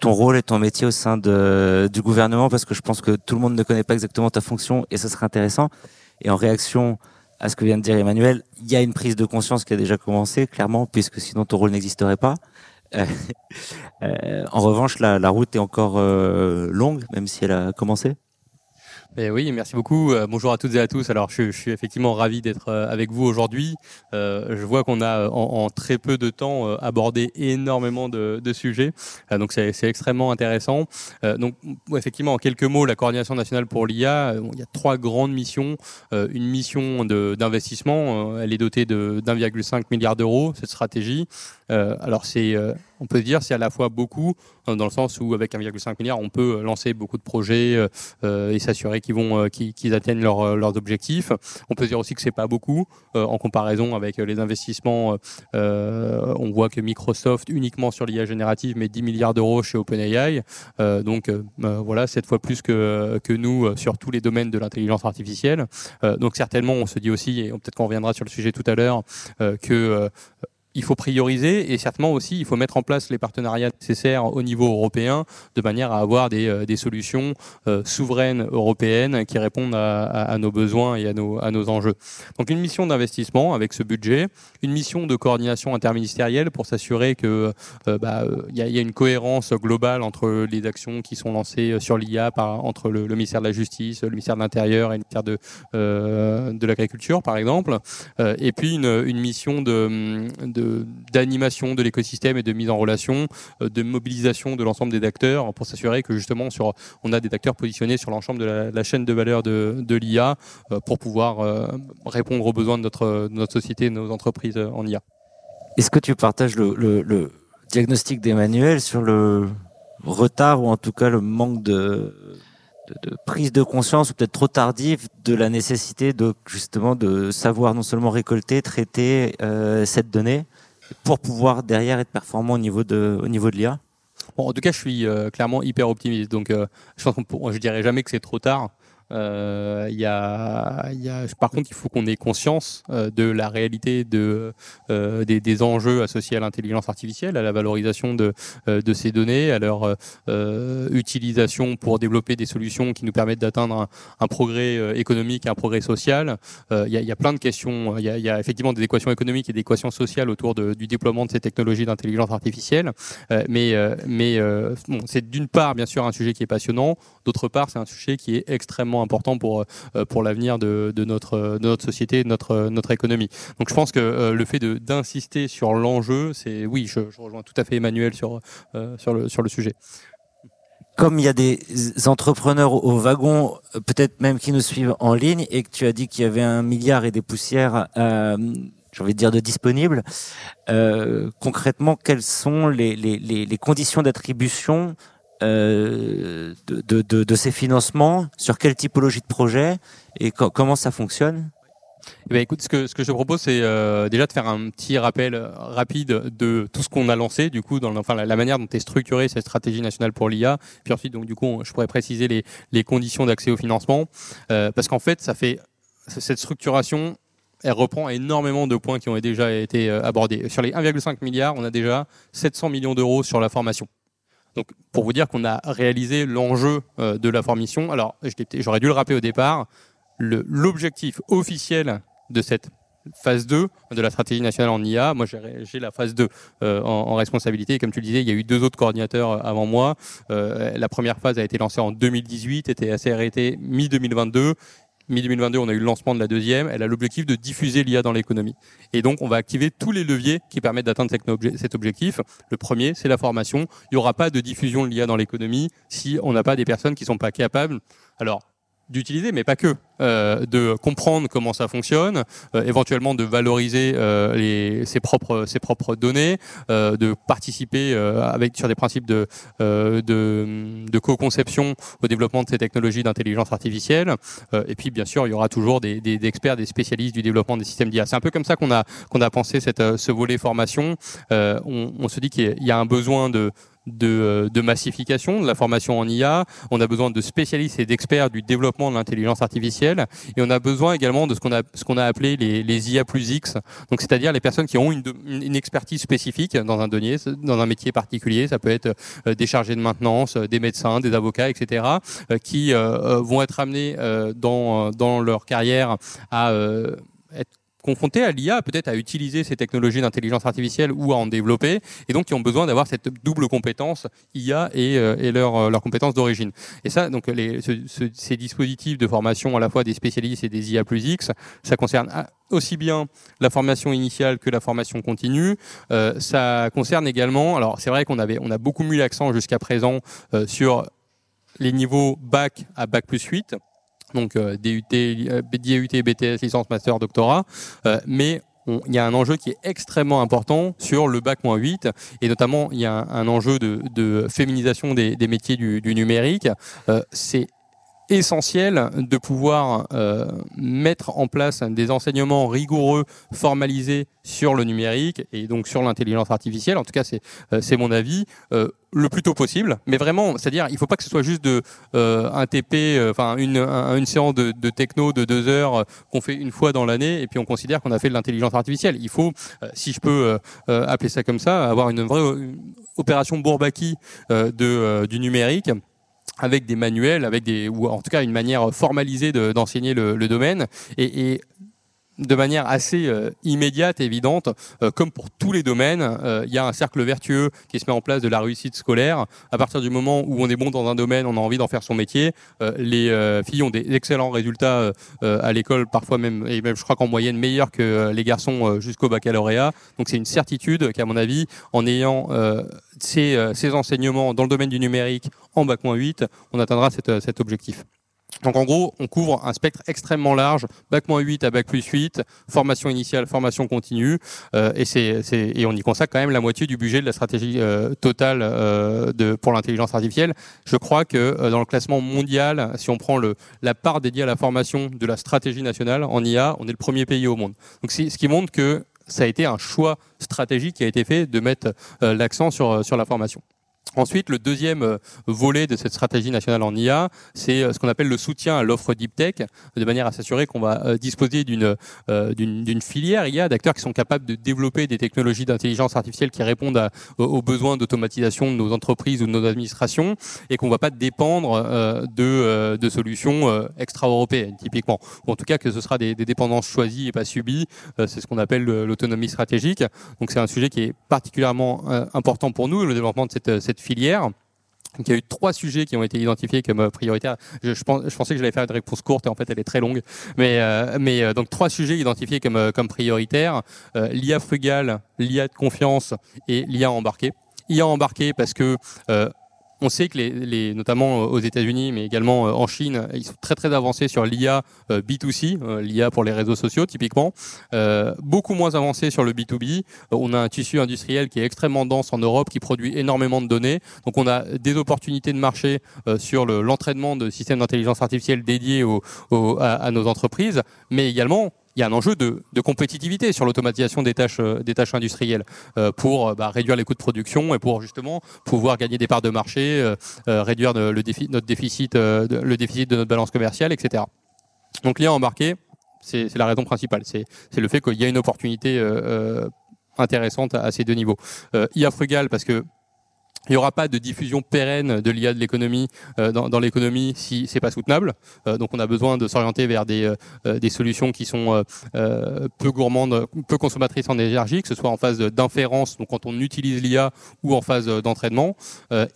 ton rôle et ton métier au sein de, du gouvernement parce que je pense que tout le monde ne connaît pas exactement ta fonction et ce serait intéressant. Et en réaction à ce que vient de dire Emmanuel, il y a une prise de conscience qui a déjà commencé, clairement, puisque sinon ton rôle n'existerait pas. Euh, [LAUGHS] euh, en revanche, la, la route est encore euh, longue, même si elle a commencé. Eh oui, merci beaucoup. Euh, bonjour à toutes et à tous. Alors, je, suis effectivement ravi d'être euh, avec vous aujourd'hui. Euh, je vois qu'on a en, très peu de temps abordé énormément de, sujets, donc c'est extrêmement intéressant. donc, effectivement, en quelques mots, la coordination nationale pour l'IA, il y a trois grandes missions. une mission d'investissement, elle est dotée de d'1,5 milliard d'euros cette stratégie. alors, c'est on peut dire c'est à la fois beaucoup dans le sens où avec 1,5 milliard on peut lancer beaucoup de projets et s'assurer qu'ils atteignent leurs objectifs. On peut dire aussi que c'est pas beaucoup en comparaison avec les investissements. on voit que Microsoft uniquement sur l'IA générative met 10 milliards d'euros chez OpenAI. donc voilà, cette fois plus que que nous sur tous les domaines de l'intelligence artificielle. donc certainement on se dit aussi et peut-être qu'on reviendra sur le sujet tout à l'heure que il faut prioriser et certainement aussi il faut mettre en place les partenariats nécessaires au niveau européen de manière à avoir des, euh, des solutions euh, souveraines européennes qui répondent à, nos besoins et à nos, à nos enjeux. Donc une mission d'investissement avec ce budget, une mission de coordination interministérielle pour s'assurer que euh, bah, y, a, une cohérence globale entre les actions qui sont lancées sur l'IA entre le, ministère de la Justice, le ministère de l'Intérieur et le ministère de, de l'Agriculture par exemple, et puis une, une mission de d'animation de, l'écosystème et de mise en relation, euh, de mobilisation de l'ensemble des acteurs pour s'assurer que justement sur, on a des acteurs positionnés sur l'ensemble de la, chaîne de valeur de, de l'IA euh, pour pouvoir euh, répondre aux besoins de notre, notre société et de nos entreprises en IA. Est-ce que tu partages le, diagnostic d'Emmanuel sur le retard ou en tout cas le manque de de, prise de conscience ou peut-être trop tardive de la nécessité de justement de savoir non seulement récolter, traiter cette donnée? Pour pouvoir derrière être performant au niveau de au niveau de l'IA. Bon, en tout cas, je suis euh, clairement hyper optimiste. Donc, euh, je pense je dirais jamais que c'est trop tard. Euh, y a, par contre, il faut qu'on ait conscience euh, de la réalité de, euh, des, enjeux associés à l'intelligence artificielle, à la valorisation de, euh, de ces données, à leur utilisation pour développer des solutions qui nous permettent d'atteindre un, progrès économique, un progrès social. Il y a, plein de questions. Il y, a, effectivement des équations économiques et des équations sociales autour du déploiement de ces technologies d'intelligence artificielle. mais mais c'est d'une part, bien sûr, un sujet qui est passionnant. D'autre part, c'est un sujet qui est extrêmement important pour, euh, pour l'avenir de, de, notre, de notre société, de notre, notre économie. Donc je pense que euh, le fait d'insister sur l'enjeu, c'est oui, je, rejoins tout à fait Emmanuel sur, euh, sur, le, sur le sujet comme il y a des entrepreneurs au wagon, peut-être même qui nous suivent en ligne, et que tu as dit qu'il y avait un milliard et des poussières, j'ai envie de dire, de disponibles, concrètement, quelles sont les, les, les conditions d'attribution euh, de, ces financements, sur quelle typologie de projet et comment ça fonctionne? Eh ben, écoute, ce que, je te propose, c'est euh, déjà de faire un petit rappel euh, rapide de tout ce qu'on a lancé, du coup, dans la, manière dont est structurée cette stratégie nationale pour l'IA. Puis ensuite, donc, du coup, je pourrais préciser les, conditions d'accès au financement. Parce qu'en fait, fait cette structuration, elle reprend énormément de points qui ont déjà été abordés. Sur les 1,5 milliard, on a déjà 700 millions d'euros sur la formation. Donc, pour vous dire qu'on a réalisé l'enjeu euh, de la formation, alors j'aurais dû le rappeler au départ, l'objectif officiel de cette phase 2 de la stratégie nationale en IA. Moi, j'ai la phase 2 euh, en, responsabilité. comme tu le disais, il y a eu deux autres coordinateurs euh, avant moi. la première phase a été lancée en 2018, était assez arrêtée mi-2022 mi-2022, on a eu le lancement de la deuxième. Elle a l'objectif de diffuser l'IA dans l'économie. Et donc, on va activer tous les leviers qui permettent d'atteindre cet objectif. Le premier, c'est la formation. Il n'y aura pas de diffusion de l'IA dans l'économie si on n'a pas des personnes qui sont pas capables. Alors, d'utiliser, mais pas que, euh, de comprendre comment ça fonctionne, euh, éventuellement de valoriser euh, les, ses propres ses propres données, euh, de participer euh, avec sur des principes de euh, de, de co-conception au développement de ces technologies d'intelligence artificielle. et puis bien sûr, il y aura toujours des, des, des experts, des spécialistes du développement des systèmes d'IA. C'est un peu comme ça qu'on a qu'on a pensé cette ce volet formation. On, on, se dit qu'il y a un besoin de de, euh, de, massification de la formation en IA, on a besoin de spécialistes et d'experts du développement de l'intelligence artificielle, et on a besoin également de ce qu'on a, ce qu'on a appelé les, les, IA plus X, donc c'est-à-dire les personnes qui ont une, une, expertise spécifique dans un donnier, dans un métier particulier, ça peut être euh, des chargés de maintenance, euh, des médecins, des avocats, etc., qui vont être amenés dans, dans leur carrière à être confrontés à l'IA, peut-être à utiliser ces technologies d'intelligence artificielle ou à en développer, et donc qui ont besoin d'avoir cette double compétence IA et, euh, et leur, euh, leur compétence d'origine. Et ça, donc ces dispositifs de formation à la fois des spécialistes et des IA plus X, ça concerne aussi bien la formation initiale que la formation continue. Euh, ça concerne également, alors c'est vrai qu'on avait, on a beaucoup mis l'accent jusqu'à présent sur les niveaux bac à bac plus 8 donc euh, DUT, DUT, BTS, licence, master, doctorat. Euh, mais il y a un enjeu qui est extrêmement important sur le bac 8 et notamment il y a un, enjeu de, féminisation des, métiers du, numérique. Euh, c'est essentiel de pouvoir euh, mettre en place des enseignements rigoureux, formalisés sur le numérique et donc sur l'intelligence artificielle. En tout cas, c'est euh, mon avis. Euh, le plus tôt possible, mais vraiment, c'est-à-dire, il ne faut pas que ce soit juste de un TP, enfin une, une séance de, de, techno de deux heures qu'on fait une fois dans l'année et puis on considère qu'on a fait de l'intelligence artificielle. Il faut, si je peux appeler ça comme ça, avoir une vraie opération Bourbaki de, du numérique avec des manuels, avec des ou en tout cas une manière formalisée d'enseigner le, domaine. Et de manière assez euh, immédiate évidente, euh, comme pour tous les domaines, euh, il y a un cercle vertueux qui se met en place de la réussite scolaire. À partir du moment où on est bon dans un domaine, on a envie d'en faire son métier. les filles ont des excellents résultats à l'école, parfois même, et même je crois qu'en moyenne meilleurs que les garçons jusqu'au baccalauréat. Donc c'est une certitude qu'à mon avis, en ayant ces, enseignements dans le domaine du numérique en bac 8, on atteindra cet objectif. Donc en gros, on couvre un spectre extrêmement large, bac 8 à bac plus 8, formation initiale, formation continue, euh, et, et on y consacre quand même la moitié du budget de la stratégie euh, totale euh, de, pour l'intelligence artificielle. Je crois que dans le classement mondial, si on prend le, la part dédiée à la formation de la stratégie nationale en IA, on est le premier pays au monde. Donc ce qui montre que ça a été un choix stratégique qui a été fait de mettre l'accent sur, sur la formation. Ensuite, le deuxième euh, volet de cette stratégie nationale en IA, c'est euh, ce qu'on appelle le soutien à l'offre deep tech, de manière à s'assurer qu'on va euh, disposer d'une d'une filière IA d'acteurs qui sont capables de développer des technologies d'intelligence artificielle qui répondent aux besoins d'automatisation de nos entreprises ou de nos administrations, et qu'on ne va pas dépendre de, solutions extra-européennes, typiquement. Ou en tout cas que ce sera des, dépendances choisies et pas subies. c'est ce qu'on appelle l'autonomie stratégique. Donc c'est un sujet qui est particulièrement important pour nous, le développement de cette filière. il y a eu trois sujets qui ont été identifiés comme euh, prioritaires. Je, pensais que j'allais faire une réponse courte et en fait elle est très longue. Mais, euh, euh, donc trois sujets identifiés comme, comme prioritaires l'IA frugale, l'IA de confiance et l'IA embarqué. IA embarqué parce que on sait que les, notamment euh, aux États-Unis, mais également euh, en Chine, ils sont très très avancés sur l'IA euh, B2C, l'IA pour les réseaux sociaux typiquement, beaucoup moins avancés sur le B2B. On a un tissu industriel qui est extrêmement dense en Europe, qui produit énormément de données. Donc on a des opportunités de marché sur l'entraînement de systèmes d'intelligence artificielle dédiés à nos entreprises, mais également il y a un enjeu de, compétitivité sur l'automatisation des tâches, euh, industrielles euh, pour euh, bah, réduire les coûts de production et pour justement pouvoir gagner des parts de marché, réduire le notre déficit, le déficit de notre balance commerciale, etc. Donc l'IA embarqué, c'est la raison principale. C'est le fait qu'il y a une opportunité intéressante à, ces deux niveaux. IA frugal parce que il n'y aura pas de diffusion pérenne de l'IA de l'économie euh, dans, l'économie si c'est pas soutenable. Euh, donc on a besoin de s'orienter vers des, euh, solutions qui sont peu gourmandes, peu consommatrices en énergie, que ce soit en phase d'inférence, donc quand on utilise l'IA ou en phase d'entraînement.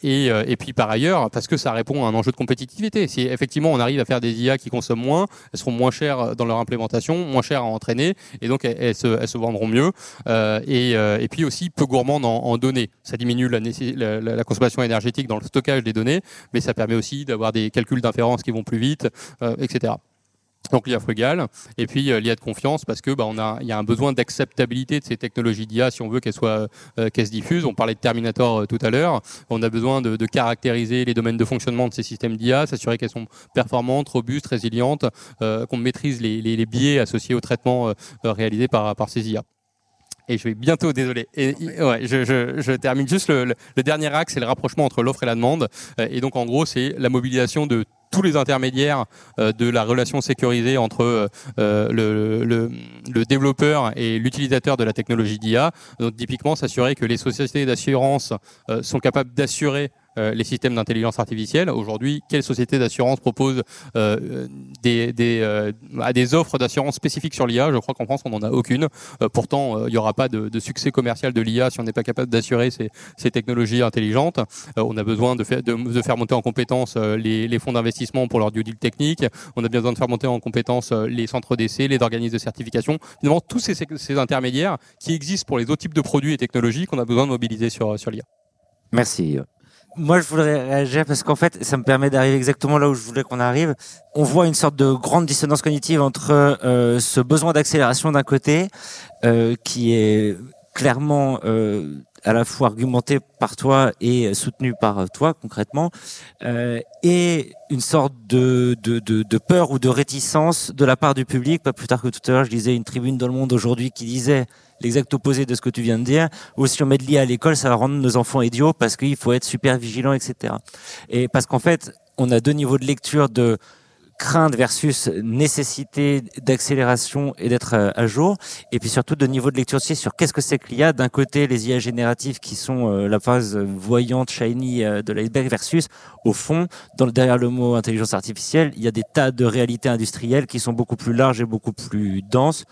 et, puis par ailleurs, parce que ça répond à un enjeu de compétitivité. Si effectivement on arrive à faire des IA qui consomment moins, elles seront moins chères dans leur implémentation, moins chères à entraîner, et donc elles, se, vendront mieux. et, puis aussi peu gourmandes en, en données. Ça diminue la, la la, consommation énergétique dans le stockage des données, mais ça permet aussi d'avoir des calculs d'inférence qui vont plus vite, euh, etc. Donc l'IA frugale, et puis euh, l'IA de confiance parce que bah, on a, y a un besoin d'acceptabilité de ces technologies d'IA si on veut qu'elles soient, euh, qu'elles se diffusent. On parlait de Terminator tout à l'heure. On a besoin de, caractériser les domaines de fonctionnement de ces systèmes d'IA, s'assurer qu'elles sont performantes, robustes, résilientes, qu'on maîtrise les, biais associés au traitement réalisé par ces IA et je vais bientôt, désolé. Et, ouais, je, je, je, termine juste le, le, dernier axe, c'est le rapprochement entre l'offre et la demande. Euh, et donc, en gros, c'est la mobilisation de tous les intermédiaires euh, de la relation sécurisée entre euh, le, le, le, développeur et l'utilisateur de la technologie d'IA. Donc typiquement, s'assurer que les sociétés d'assurance sont capables d'assurer les systèmes d'intelligence artificielle. Aujourd'hui, quelle société d'assurance propose euh, des, euh, des offres d'assurance spécifiques sur l'IA Je crois qu'en France, on n'en a aucune. pourtant, il n'y aura pas de, succès commercial de l'IA si on n'est pas capable d'assurer ces, technologies intelligentes. on a besoin de, faire, monter en compétence les, fonds d'investissement pour leur due deal technique. On a besoin de faire monter en compétence les centres d'essai, les organismes de certification. Finalement, tous ces, intermédiaires qui existent pour les autres types de produits et technologies qu'on a besoin de mobiliser sur l'IA. Merci. Moi, je voudrais réagir parce qu'en fait, ça me permet d'arriver exactement là où je voulais qu'on arrive. On voit une sorte de grande dissonance cognitive entre euh, ce besoin d'accélération d'un côté, euh, qui est clairement euh, à la fois argumenté par toi et soutenu par toi concrètement, euh, et une sorte de, de, de, de, peur ou de réticence de la part du public. Pas plus tard que tout à l'heure, je lisais une tribune dans le Monde aujourd'hui qui disait l'exact opposé de ce que tu viens de dire. Ou si on met de l'IA à l'école, ça va rendre nos enfants idiots parce qu'il faut être super vigilant, etc. Et parce qu'en fait, on a deux niveaux de lecture de crainte versus nécessité d'accélération et d'être euh, à jour. Et puis surtout de niveau de lecture aussi sur qu'est-ce que c'est que l'IA. D'un côté, les IA génératives qui sont euh, la phase voyante, shiny euh, de l'iceberg versus, au fond, dans, derrière le mot intelligence artificielle, il y a des tas de réalités industrielles qui sont beaucoup plus larges et beaucoup plus denses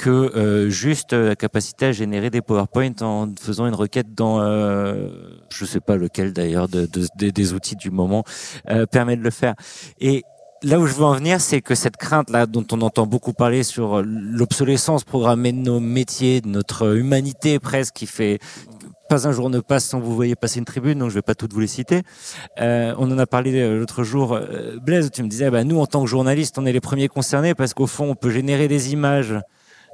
que euh, juste la capacité à générer des PowerPoint en faisant une requête dans, euh, je sais pas lequel d'ailleurs, de, de, des outils du moment euh, permet de le faire. Et là où je veux en venir, c'est que cette crainte-là, dont on entend beaucoup parler sur l'obsolescence programmée de nos métiers, de notre humanité presque, qui fait pas un jour ne passe sans vous voyez passer une tribune, donc je vais pas toutes vous les citer. Euh, on en a parlé euh, l'autre jour, euh, Blaise, tu me disais, bah, nous en tant que journalistes, on est les premiers concernés parce qu'au fond, on peut générer des images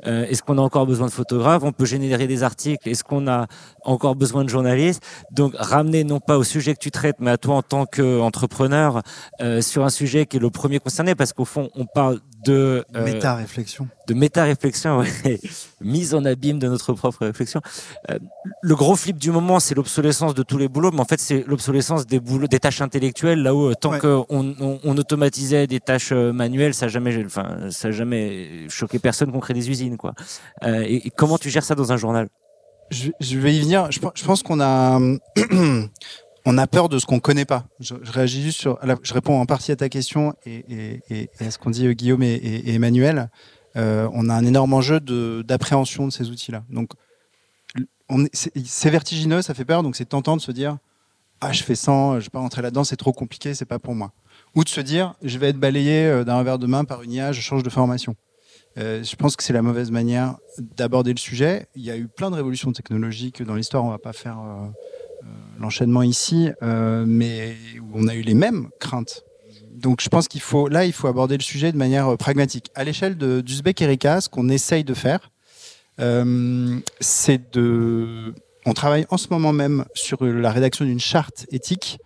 euh, Est-ce qu'on a encore besoin de photographes? On peut générer des articles. Est-ce qu'on a encore besoin de journalistes? Donc ramener non pas au sujet que tu traites, mais à toi en tant qu'entrepreneur euh, sur un sujet qui est le premier concerné, parce qu'au fond, on parle de euh, méta-réflexion. De méta-réflexion, [LAUGHS] ouais. mise en abîme de notre propre réflexion. Euh, le gros flip du moment, c'est l'obsolescence de tous les boulots, mais en fait, c'est l'obsolescence des boulots, des tâches intellectuelles. Là où euh, tant qu'on on, on, automatisait des tâches manuelles, ça n'a jamais, enfin, ça jamais choqué personne qu'on crée des usines, quoi. Et, et, comment tu gères ça dans un journal? Je, je, vais y venir. Je, je pense qu'on a [CLEARS THROAT] on a peur de ce qu'on connaît pas. Je, réponds en partie à ta question et, à ce qu'ont dit euh, Guillaume et, Emmanuel. Euh, on a un énorme enjeu d'appréhension de, ces outils-là. Donc, c'est vertigineux, ça fait peur, donc c'est tentant de se dire ah je fais 100, je vais pas rentrer là-dedans, c'est trop compliqué, c'est pas pour moi. Ou de se dire je vais être balayé euh, d'un revers de main par une IA, je change de formation. je pense que c'est la mauvaise manière d'aborder le sujet. Il y a eu plein de révolutions technologiques dans l'histoire, on va pas faire l'enchaînement ici, euh, mais on a eu les mêmes craintes. Donc je pense qu'il faut, là, il faut aborder le sujet de manière euh, pragmatique. À l'échelle d'Uzbek Erika, ce qu'on essaye de faire, c'est de... On travaille en ce moment même sur la rédaction d'une charte éthique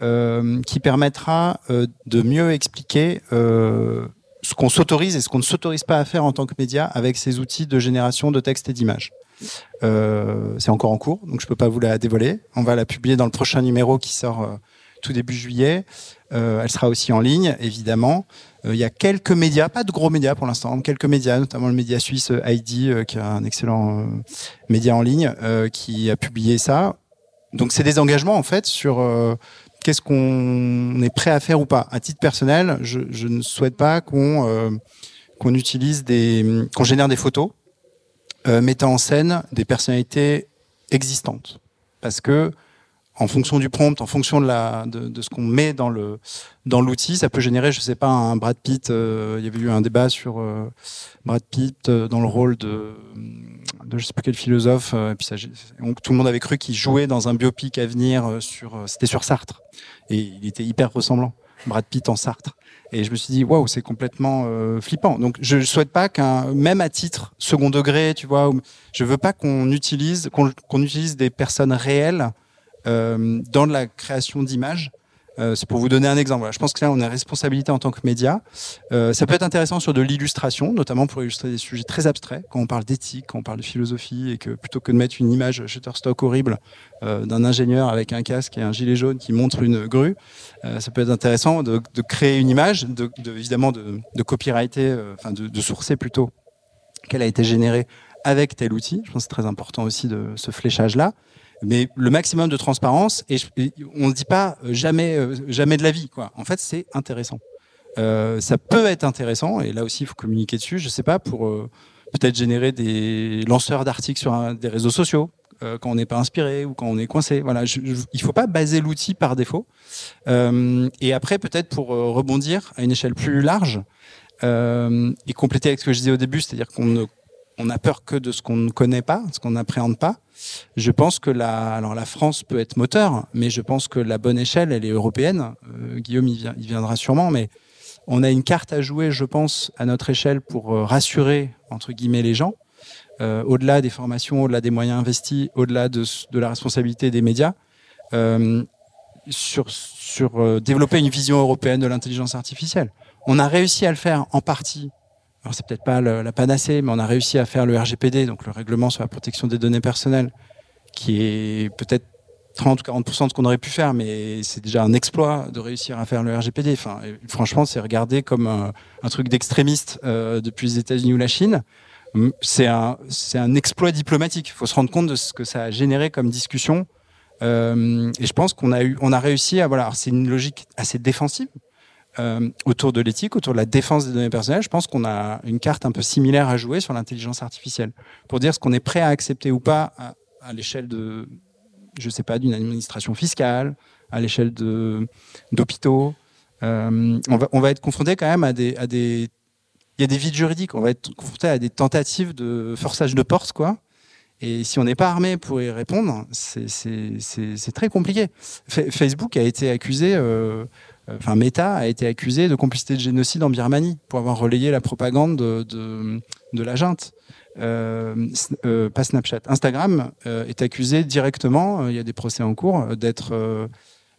qui permettra de mieux expliquer ce qu'on s'autorise et ce qu'on ne s'autorise pas à faire en tant que média avec ces outils de génération de textes et d'images. Euh, c'est encore en cours, donc je peux pas vous la dévoiler. On va la publier dans le prochain numéro qui sort euh, tout début juillet. Euh, elle sera aussi en ligne, évidemment. Il y a quelques médias, pas de gros médias pour l'instant, quelques médias, notamment le média suisse ID, qui a un excellent média en ligne, qui a publié ça. Donc c'est des engagements en fait sur qu'est-ce qu'on est prêt à faire ou pas. À titre personnel, je, ne souhaite pas qu'on utilise qu'on génère des photos euh, mettant en scène des personnalités existantes. Parce que, en fonction du prompt, en fonction de, ce qu'on met dans dans l'outil, ça peut générer, je sais pas, un Brad Pitt. Euh, il y avait eu un débat sur euh, Brad Pitt dans le rôle de, de je sais plus quel philosophe. et puis tout le monde avait cru qu'il jouait dans un biopic à venir sur, c'était sur Sartre, et il était hyper ressemblant. Brad Pitt en Sartre. Et je me suis dit, waouh, c'est complètement euh, flippant. Donc, je ne souhaite pas qu'un, même à titre second degré, tu vois, je veux pas qu'on utilise, qu'on utilise des personnes réelles euh, dans la création d'images euh, c'est pour vous donner un exemple. Je pense que là, on a responsabilité en tant que média. Euh, ça peut être intéressant sur de l'illustration, notamment pour illustrer des sujets très abstraits, quand on parle d'éthique, quand on parle de philosophie, et que plutôt que de mettre une image Shutterstock horrible euh, d'un ingénieur avec un casque et un gilet jaune qui montre une grue, ça peut être intéressant de, créer une image, de, de évidemment de, de copyrighter, enfin de sourcer plutôt qu'elle a été générée avec tel outil. Je pense que c'est très important aussi de ce fléchage-là mais le maximum de transparence et, on ne dit pas euh, jamais euh, jamais de la vie quoi. En fait, c'est intéressant. Euh, ça peut être intéressant et là aussi il faut communiquer dessus. Je sais pas pour euh, peut-être générer des lanceurs d'articles sur des réseaux sociaux quand on n'est pas inspiré ou quand on est coincé. Voilà, je, je, faut pas baser l'outil par défaut. et après peut-être pour rebondir à une échelle plus large et compléter avec ce que je disais au début, c'est-à-dire qu'on ne on a peur que de ce qu'on ne connaît pas, ce qu'on n'appréhende pas. Je pense que la, alors la France peut être moteur, mais je pense que la bonne échelle, elle est européenne. Euh, Guillaume, il, il, viendra sûrement, mais on a une carte à jouer, je pense, à notre échelle pour euh, rassurer entre guillemets les gens, euh, au-delà des formations, au-delà des moyens investis, au-delà de, la responsabilité des médias, sur, sur développer une vision européenne de l'intelligence artificielle. On a réussi à le faire en partie alors c'est peut-être pas la panacée, mais on a réussi à faire le RGPD, donc le règlement sur la protection des données personnelles, qui est peut-être 30 ou 40% de ce qu'on aurait pu faire, mais c'est déjà un exploit de réussir à faire le RGPD. Enfin, franchement, c'est regardé comme un, truc d'extrémiste euh, depuis les États-Unis ou la Chine. C'est un, c'est un exploit diplomatique. Il faut se rendre compte de ce que ça a généré comme discussion. Euh, et je pense qu'on a a réussi à voilà. C'est une logique assez défensive euh, autour de l'éthique, autour de la défense des données personnelles, je pense qu'on a une carte un peu similaire à jouer sur l'intelligence artificielle pour dire ce qu'on est prêt à accepter ou pas à, l'échelle de, je sais pas, d'une administration fiscale, à l'échelle de d'hôpitaux. Euh, on va on va être confronté quand même à des à des il y a des vides juridiques. On va être confronté à des tentatives de forçage de porte, quoi. Et si on n'est pas armé pour y répondre, c'est très compliqué. Facebook a été accusé. Euh, enfin Meta a été accusé de complicité de génocide en Birmanie pour avoir relayé la propagande de, la junte. Euh, euh, pas Snapchat. Instagram euh, est accusé directement, il y a des procès en cours, d'être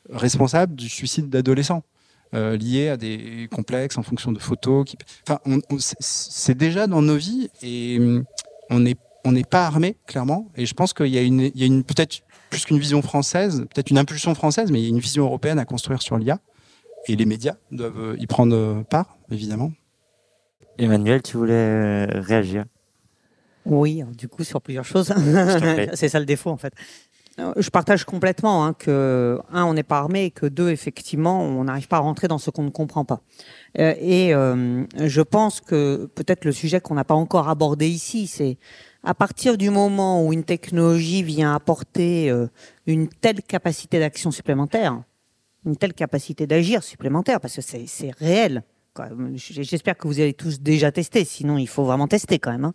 responsable du suicide d'adolescents. Liés à des complexes en fonction de photos. Qui... Enfin, c'est déjà dans nos vies et on n'est pas armé clairement. Et je pense qu'il y a peut-être plus qu'une vision française, peut-être une impulsion française, mais il y a une vision européenne à construire sur l'IA et les médias doivent y prendre part, évidemment. Emmanuel, tu voulais réagir? Oui, du coup, sur plusieurs choses. [LAUGHS] C'est ça le défaut, en fait. Je partage complètement hein, que, un, on n'est pas armé et que, deux, effectivement, on n'arrive pas à rentrer dans ce qu'on ne comprend pas. Euh, et euh, je pense que peut-être le sujet qu'on n'a pas encore abordé ici, c'est à partir du moment où une technologie vient apporter euh, une telle capacité d'action supplémentaire, une telle capacité d'agir supplémentaire, parce que c'est réel. J'espère que vous avez tous déjà testé, sinon il faut vraiment tester quand même. Hein.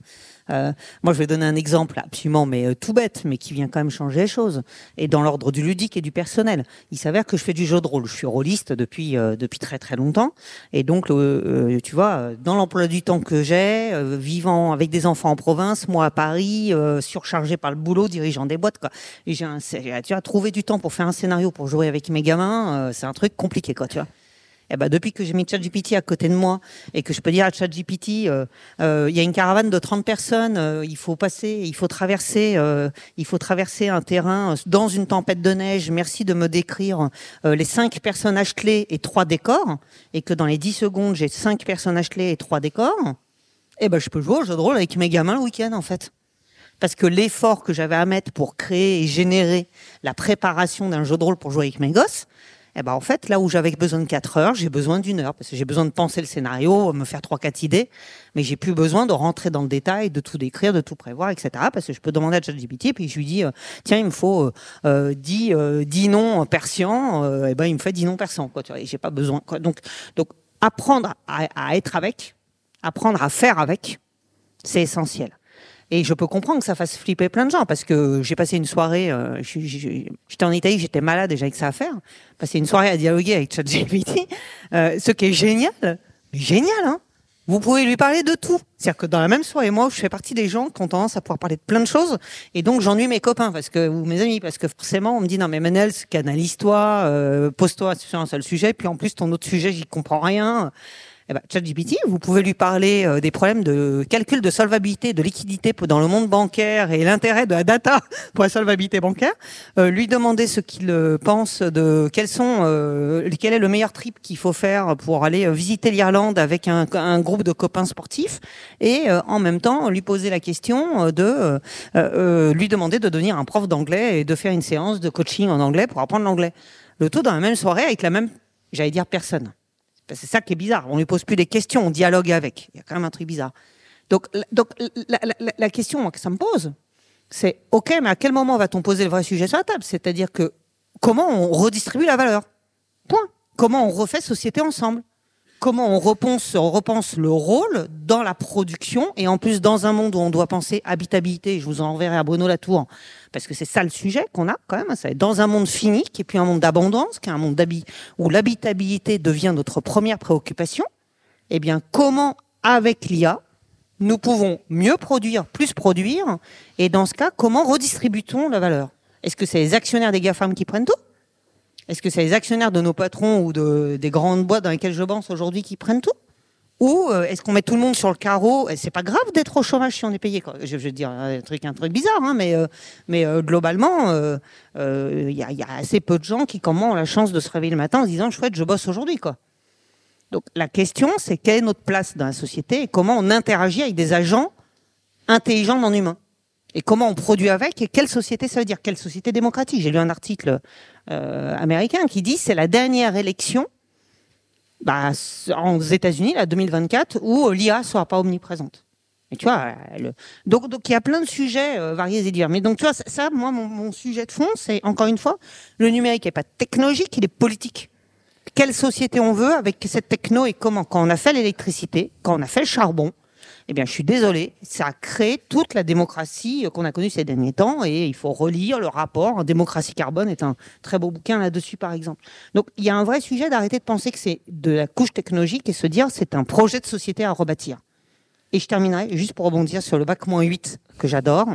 Euh, moi, je vais donner un exemple absolument, mais euh, tout bête, mais qui vient quand même changer les choses. Et dans l'ordre du ludique et du personnel, il s'avère que je fais du jeu de rôle. Je suis rôliste depuis euh, depuis très très longtemps, et donc euh, tu vois, dans l'emploi du temps que j'ai, vivant avec des enfants en province, moi à Paris, surchargé par le boulot, dirigeant des boîtes, quoi. Et j'ai tu vois, trouver du temps pour faire un scénario pour jouer avec mes gamins, c'est un truc compliqué, quoi, tu vois. Eh ben, depuis que j'ai mis ChatGPT à côté de moi et que je peux dire à ChatGPT, il euh, euh, y a une caravane de 30 personnes, euh, il faut passer, il faut traverser, il faut traverser un terrain dans une tempête de neige. Merci de me décrire les cinq personnages clés et trois décors, et que dans les 10 secondes j'ai cinq personnages clés et trois décors. Eh ben, je peux jouer au jeu de rôle avec mes gamins le week-end en fait. Parce que l'effort que j'avais à mettre pour créer et générer la préparation d'un jeu de rôle pour jouer avec mes gosses, eh ben en fait, là où j'avais besoin de 4 heures, j'ai besoin d'une heure parce que j'ai besoin de penser le scénario, me faire trois quatre idées, mais j'ai plus besoin de rentrer dans le détail, de tout décrire, de tout prévoir, etc. Parce que je peux demander à ChatGPT puis je lui dis euh, tiens il me faut euh, 10, euh, 10 noms persians, euh, et ben il me fait 10 noms persans quoi. J'ai pas besoin quoi. Donc donc apprendre à être avec, apprendre à faire avec, c'est essentiel. Et je peux comprendre que ça fasse flipper plein de gens parce que j'ai passé une soirée, euh, j'étais en Italie, j'étais malade et j'avais que ça à faire. Passer une soirée à dialoguer avec ChatGPT, euh, ce qui est génial, génial, hein. Vous pouvez lui parler de tout. C'est-à-dire que dans la même soirée, moi, je fais partie des gens qui ont tendance à pouvoir parler de plein de choses, et donc j'ennuie mes copains parce que ou mes amis parce que forcément on me dit non mais Manel, canalise-toi, euh, pose-toi sur un seul sujet, puis en plus ton autre sujet j'y comprends rien. Eh ben, ChatGPT, vous pouvez lui parler euh, des problèmes de calcul de solvabilité, de liquidité dans le monde bancaire et l'intérêt de la data [LAUGHS] pour la solvabilité bancaire. Euh, lui demander ce qu'il euh, pense de quels sont, quel est le meilleur trip qu'il faut faire pour aller visiter l'Irlande avec un, un, groupe de copains sportifs et en même temps lui poser la question de lui demander de devenir un prof d'anglais et de faire une séance de coaching en anglais pour apprendre l'anglais. Le tout dans la même soirée avec la même, j'allais dire personne. C'est ça qui est bizarre. On lui pose plus des questions, on dialogue avec. Il y a quand même un truc bizarre. Donc, donc la, la, la question que ça me pose, c'est OK, mais à quel moment va-t-on poser le vrai sujet sur la table? C'est-à-dire que comment on redistribue la valeur? Point. Comment on refait société ensemble? Comment on repense, le rôle dans la production et en plus dans un monde où on doit penser habitabilité. Je vous en enverrai à Bruno Latour parce que c'est ça le sujet qu'on a quand même. C'est dans un monde fini qui est puis un monde d'abondance, qui est un monde où l'habitabilité devient notre première préoccupation. Eh bien, comment avec l'IA nous pouvons mieux produire, plus produire, et dans ce cas, comment redistribue-t-on la valeur? Est-ce que c'est les actionnaires des GAFAM qui prennent tout? Est-ce que c'est les actionnaires de nos patrons ou de, des grandes boîtes dans lesquelles je pense aujourd'hui qui prennent tout Ou euh, est-ce qu'on met tout le monde sur le carreau Et c'est pas grave d'être au chômage si on est payé. Je, veux dire un truc, un bizarre, hein, mais, euh, euh, globalement, il y, a assez peu de gens qui, comment, ont la chance de se réveiller le matin en se disant chouette, je bosse aujourd'hui. Donc la question, c'est quelle est notre place dans la société et comment on interagit avec des agents intelligents non humains et comment on produit avec et quelle société ça veut dire Quelle société démocratique? J'ai lu un article euh, américain qui dit c'est la dernière élection bah, aux États-Unis, la 2024, où l'IA sera pas omniprésente. Et tu vois, donc donc il y a plein de sujets euh, variés et divers. Mais donc tu vois, ça, moi, mon, sujet de fond, c'est encore une fois, le numérique n'est pas technologique, il est politique. Quelle société on veut avec cette techno et comment? Quand on a fait l'électricité, quand on a fait le charbon, eh bien, je suis désolé, ça a créé toute la démocratie qu'on a connue ces derniers temps et il faut relire le rapport. Démocratie carbone est un très beau bouquin là-dessus, par exemple. Donc, il y a un vrai sujet d'arrêter de penser que c'est de la couche technologique et se dire c'est un projet de société à rebâtir. Et je terminerai juste pour rebondir sur le bac 8 que j'adore.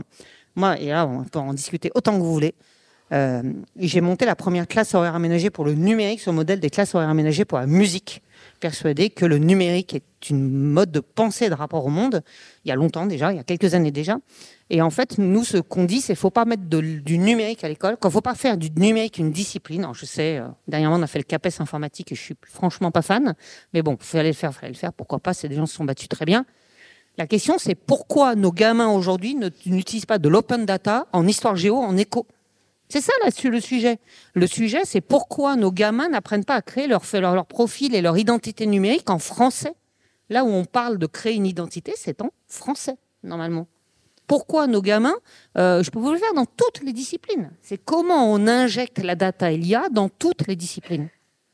Moi, et là, on peut en discuter autant que vous voulez. Euh, j'ai monté la première classe horaire aménagée pour le numérique sur le modèle des classes horaires aménagées pour la musique persuadé que le numérique est une mode de pensée de rapport au monde, il y a longtemps déjà, il y a quelques années déjà. Et en fait, nous, ce qu'on dit, c'est qu'il ne faut pas mettre du numérique à l'école, qu'il ne faut pas faire du numérique une discipline. je sais, euh, dernièrement, on a fait le CAPES informatique et je suis franchement pas fan, mais bon, il fallait le faire, il fallait le faire, pourquoi pas, des gens se sont battus très bien. La question, c'est pourquoi nos gamins aujourd'hui n'utilisent pas de l'open data en histoire géo, en éco? C'est ça là le sujet. Le sujet, c'est pourquoi nos gamins n'apprennent pas à créer leur, profil et leur identité numérique en français. Là où on parle de créer une identité, c'est en français, normalement. Pourquoi nos gamins, euh, je peux vous le faire dans toutes les disciplines, c'est comment on injecte la data et l'IA dans toutes les disciplines.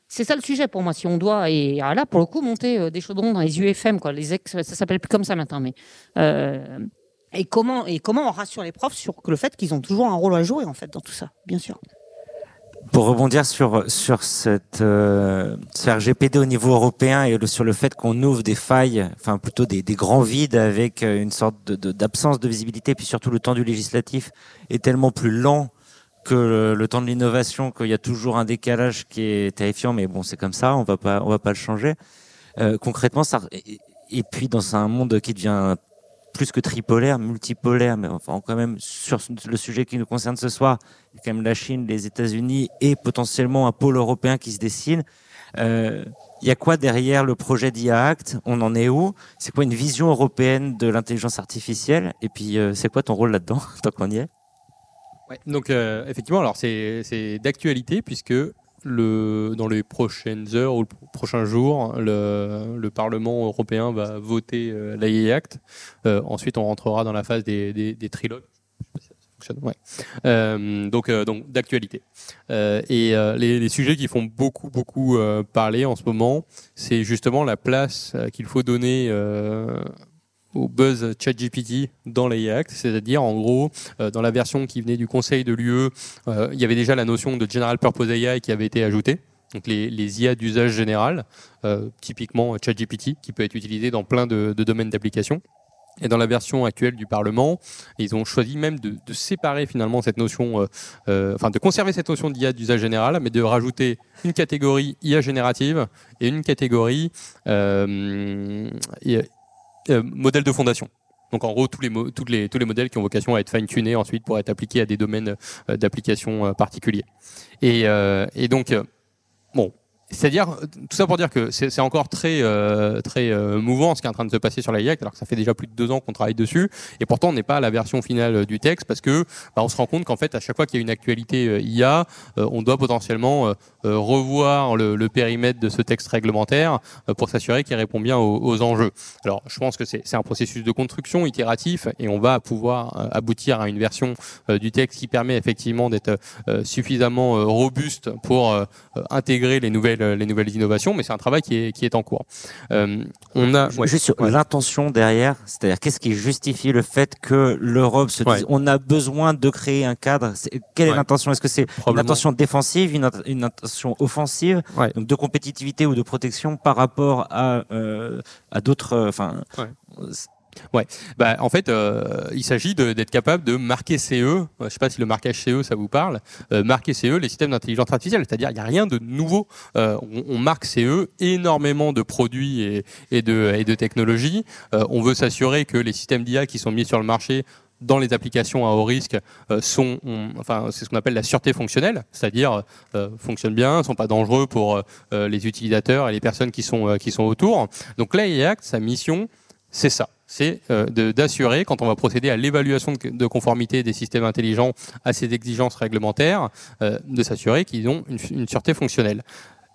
C'est ça le sujet pour moi. Si on doit, et là, pour le coup, monter euh, des chaudrons dans les UFM, quoi, les ex, ça s'appelle plus comme ça maintenant, mais euh, et comment, et comment on rassure les profs sur le fait qu'ils ont toujours un rôle à jouer en fait dans tout ça, bien sûr. Pour rebondir sur sur cette euh, RGPD au niveau européen et sur le fait qu'on ouvre des failles, enfin plutôt des, grands vides avec euh, une sorte d'absence de, visibilité, puis surtout le temps du législatif est tellement plus lent que le, temps de l'innovation, qu'il y a toujours un décalage qui est terrifiant, mais bon c'est comme ça, on va pas on va pas le changer. Euh, concrètement, et puis dans un monde qui devient plus que tripolaire, multipolaire, mais enfin quand même sur le sujet qui nous concerne ce soir, quand même la Chine, les États-Unis et potentiellement un pôle européen qui se dessine. Euh, il y a quoi derrière le projet d'IA Act? On en est où? C'est quoi une vision européenne de l'intelligence artificielle? Et puis euh, c'est quoi ton rôle là-dedans [LAUGHS] tant qu'on y est? Ouais, Donc euh, effectivement, alors c'est d'actualité puisque dans les prochaines heures ou le prochain jour, le, le Parlement européen va voter euh, l'AI Act. Euh, ensuite, on rentrera dans la phase des, trilogues. Euh, donc, euh, donc d'actualité. Et les, les, sujets qui font beaucoup, beaucoup parler en ce moment, c'est justement la place qu'il faut donner au buzz ChatGPT dans l'AI Act, c'est-à-dire en gros euh, dans la version qui venait du Conseil de l'UE, euh, il y avait déjà la notion de General Purpose AI qui avait été ajoutée. Donc les, les IA d'usage général, euh, typiquement ChatGPT, qui peut être utilisé dans plein de, domaines d'application. Et dans la version actuelle du Parlement, ils ont choisi même de, séparer finalement cette notion, enfin de conserver cette notion d'IA d'usage général, mais de rajouter une catégorie IA générative et une catégorie euh, euh, modèle de fondation. Donc en gros, tous les, tous, les, tous les modèles qui ont vocation à être fine-tunés ensuite pour être appliqués à des domaines euh, d'application euh, particuliers. Et, et donc, bon, c'est-à-dire, tout ça pour dire que c'est encore très, euh, très euh, mouvant ce qui est en train de se passer sur la IAC, alors que ça fait déjà plus de deux ans qu'on travaille dessus, et pourtant on n'est pas à la version finale du texte parce que bah, on se rend compte qu'en fait à chaque fois qu'il y a une actualité euh, IA, on doit potentiellement revoir le, périmètre de ce texte réglementaire pour s'assurer qu'il répond bien aux, enjeux. Alors je pense que c'est un processus de construction itératif et on va pouvoir aboutir à une version du texte qui permet effectivement d'être suffisamment robuste pour intégrer les nouvelles les nouvelles innovations, mais c'est un travail qui est, qui est en cours. on a juste l'intention derrière, c'est-à-dire qu'est-ce qui justifie le fait que l'Europe se dise on a besoin de créer un cadre. quelle est l'intention? Est-ce que c'est une intention défensive, une, une intention offensive, donc de compétitivité ou de protection par rapport à à d'autres, enfin. Ouais, bah, en fait, euh, il s'agit d'être capable de marquer CE. Euh, je ne sais pas si le marquage CE ça vous parle. Euh, marquer CE les systèmes d'intelligence artificielle, c'est-à-dire il n'y a rien de nouveau. On, marque CE énormément de produits et, de, technologies. on veut s'assurer que les systèmes d'IA qui sont mis sur le marché dans les applications à haut risque sont, enfin, c'est ce qu'on appelle la sûreté fonctionnelle, c'est-à-dire fonctionnent bien, sont pas dangereux pour les utilisateurs et les personnes qui sont, qui sont autour. Donc l'AI Act, sa mission, c'est ça c'est euh, d'assurer, quand on va procéder à l'évaluation de, conformité des systèmes intelligents à ces exigences réglementaires, euh, de s'assurer qu'ils ont une, une sûreté fonctionnelle.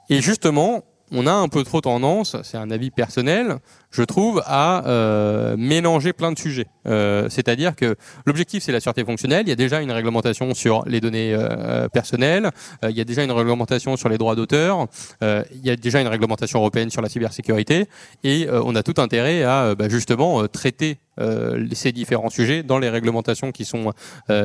Et justement, on a un peu trop tendance, c'est un avis personnel, je trouve, à euh, mélanger plein de sujets. Euh, c'est-à-dire que l'objectif, c'est la sûreté fonctionnelle. Il y a déjà une réglementation sur les données euh, personnelles. il y a déjà une réglementation sur les droits d'auteur. il y a déjà une réglementation européenne sur la cybersécurité. Et on a tout intérêt à bah, justement traiter ces différents sujets dans les réglementations qui sont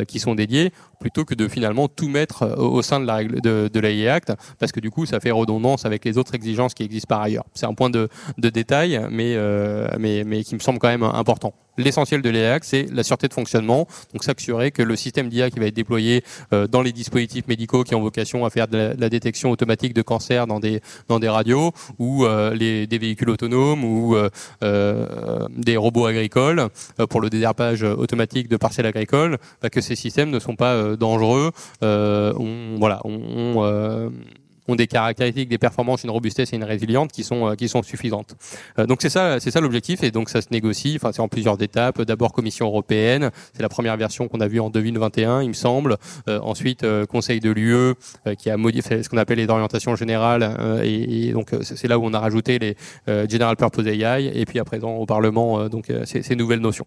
qui sont dédiées, plutôt que de finalement tout mettre au sein de la règle de, de l'AI Act, parce que du coup, ça fait redondance avec les autres exigences qui existent par ailleurs. C'est un point de, de détail, mais euh, mais, mais qui me semble quand même important. L'essentiel de l'EAC, c'est la sûreté de fonctionnement, donc s'assurer que le système d'IA qui va être déployé euh, dans les dispositifs médicaux qui ont vocation à faire de la, détection automatique de cancer dans des, radios, ou euh, les, des véhicules autonomes, ou des robots agricoles pour le désherbage automatique de parcelles agricoles, bah, que ces systèmes ne sont pas dangereux. voilà, ont des caractéristiques, des performances, une robustesse et une résilience qui sont, euh, qui sont suffisantes. Euh, donc c'est ça, c'est ça l'objectif et donc ça se négocie. Enfin, c'est en plusieurs étapes. D'abord Commission européenne, c'est la première version qu'on a vue en 2021, il me semble. Euh, ensuite Conseil de l'UE qui a modifié ce qu'on appelle les orientations générales et, donc c'est là où on a rajouté les General Purpose AI et puis à présent au Parlement donc ces, nouvelles notions.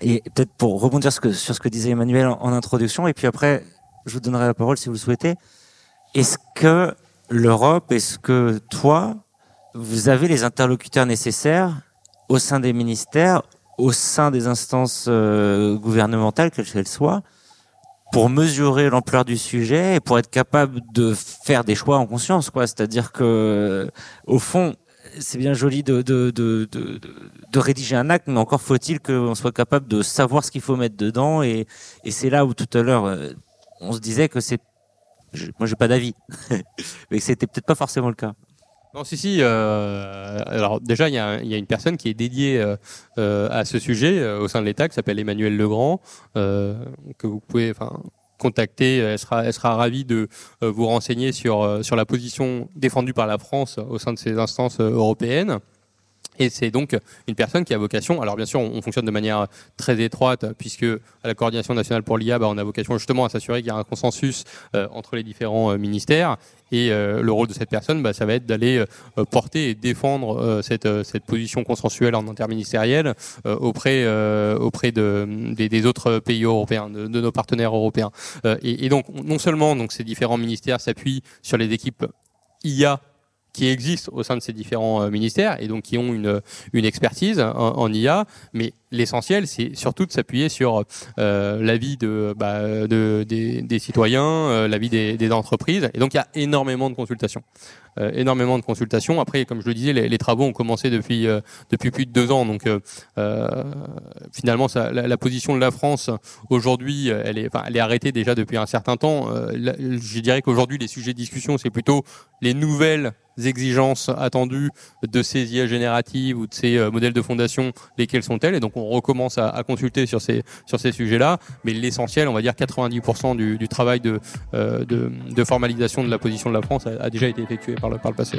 Et peut-être pour rebondir sur ce, que, disait Emmanuel en introduction, et puis après, je vous donnerai la parole si vous le souhaitez. Est-ce que l'Europe, est-ce que toi, vous avez les interlocuteurs nécessaires au sein des ministères, au sein des instances euh, gouvernementales, quelles qu'elles soient, pour mesurer l'ampleur du sujet et pour être capable de faire des choix en conscience, quoi? C'est-à-dire que, au fond, c'est bien joli de, de, de, de, rédiger un acte, mais encore faut-il qu'on soit capable de savoir ce qu'il faut mettre dedans. Et, et c'est là où tout à l'heure, euh, on se disait que c'est je, moi, j'ai pas d'avis, [LAUGHS] mais c'était peut-être pas forcément le cas. Non, si, si. Euh, alors déjà, il y, a, une personne qui est dédiée euh, euh à ce sujet au sein de l'État, qui s'appelle Emmanuel Legrand, que vous pouvez, contacter. Elle sera, elle sera ravie de vous renseigner sur sur la position défendue par la France au sein de ces instances européennes. Et c'est donc une personne qui a vocation, alors bien sûr on fonctionne de manière très étroite puisque à la coordination nationale pour l'IA, bah, on a vocation justement à s'assurer qu'il y a un consensus euh, entre les différents euh, ministères. Et euh, le rôle de cette personne, bah, ça va être d'aller porter et défendre cette, cette, position consensuelle en interministériel auprès, auprès de, des, autres pays européens, de, nos partenaires européens. Et, et, donc non seulement donc, ces différents ministères s'appuient sur les équipes IA qui existent au sein de ces différents euh, ministères et donc qui ont une, une expertise en, IA, mais l'essentiel, c'est surtout de s'appuyer sur euh, l'avis de, bah, de, des, des citoyens, euh, l'avis des, des, entreprises, et donc il y a énormément de consultations. Euh, énormément de consultations. Après, comme je le disais, les, les travaux ont commencé depuis, euh, depuis plus de deux ans, donc finalement, ça, la, la, position de la France aujourd'hui, elle est, elle est arrêtée déjà depuis un certain temps. je dirais qu'aujourd'hui, les sujets de discussion, c'est plutôt les nouvelles exigences attendues de ces IA génératives ou de ces euh, modèles de fondation, lesquelles sont-elles? Et donc on recommence à, consulter sur ces, sur ces sujets-là, mais l'essentiel, on va dire 90% du, du travail de, euh, de, de, formalisation de la position de la France a, a déjà été effectué par le, par le passé.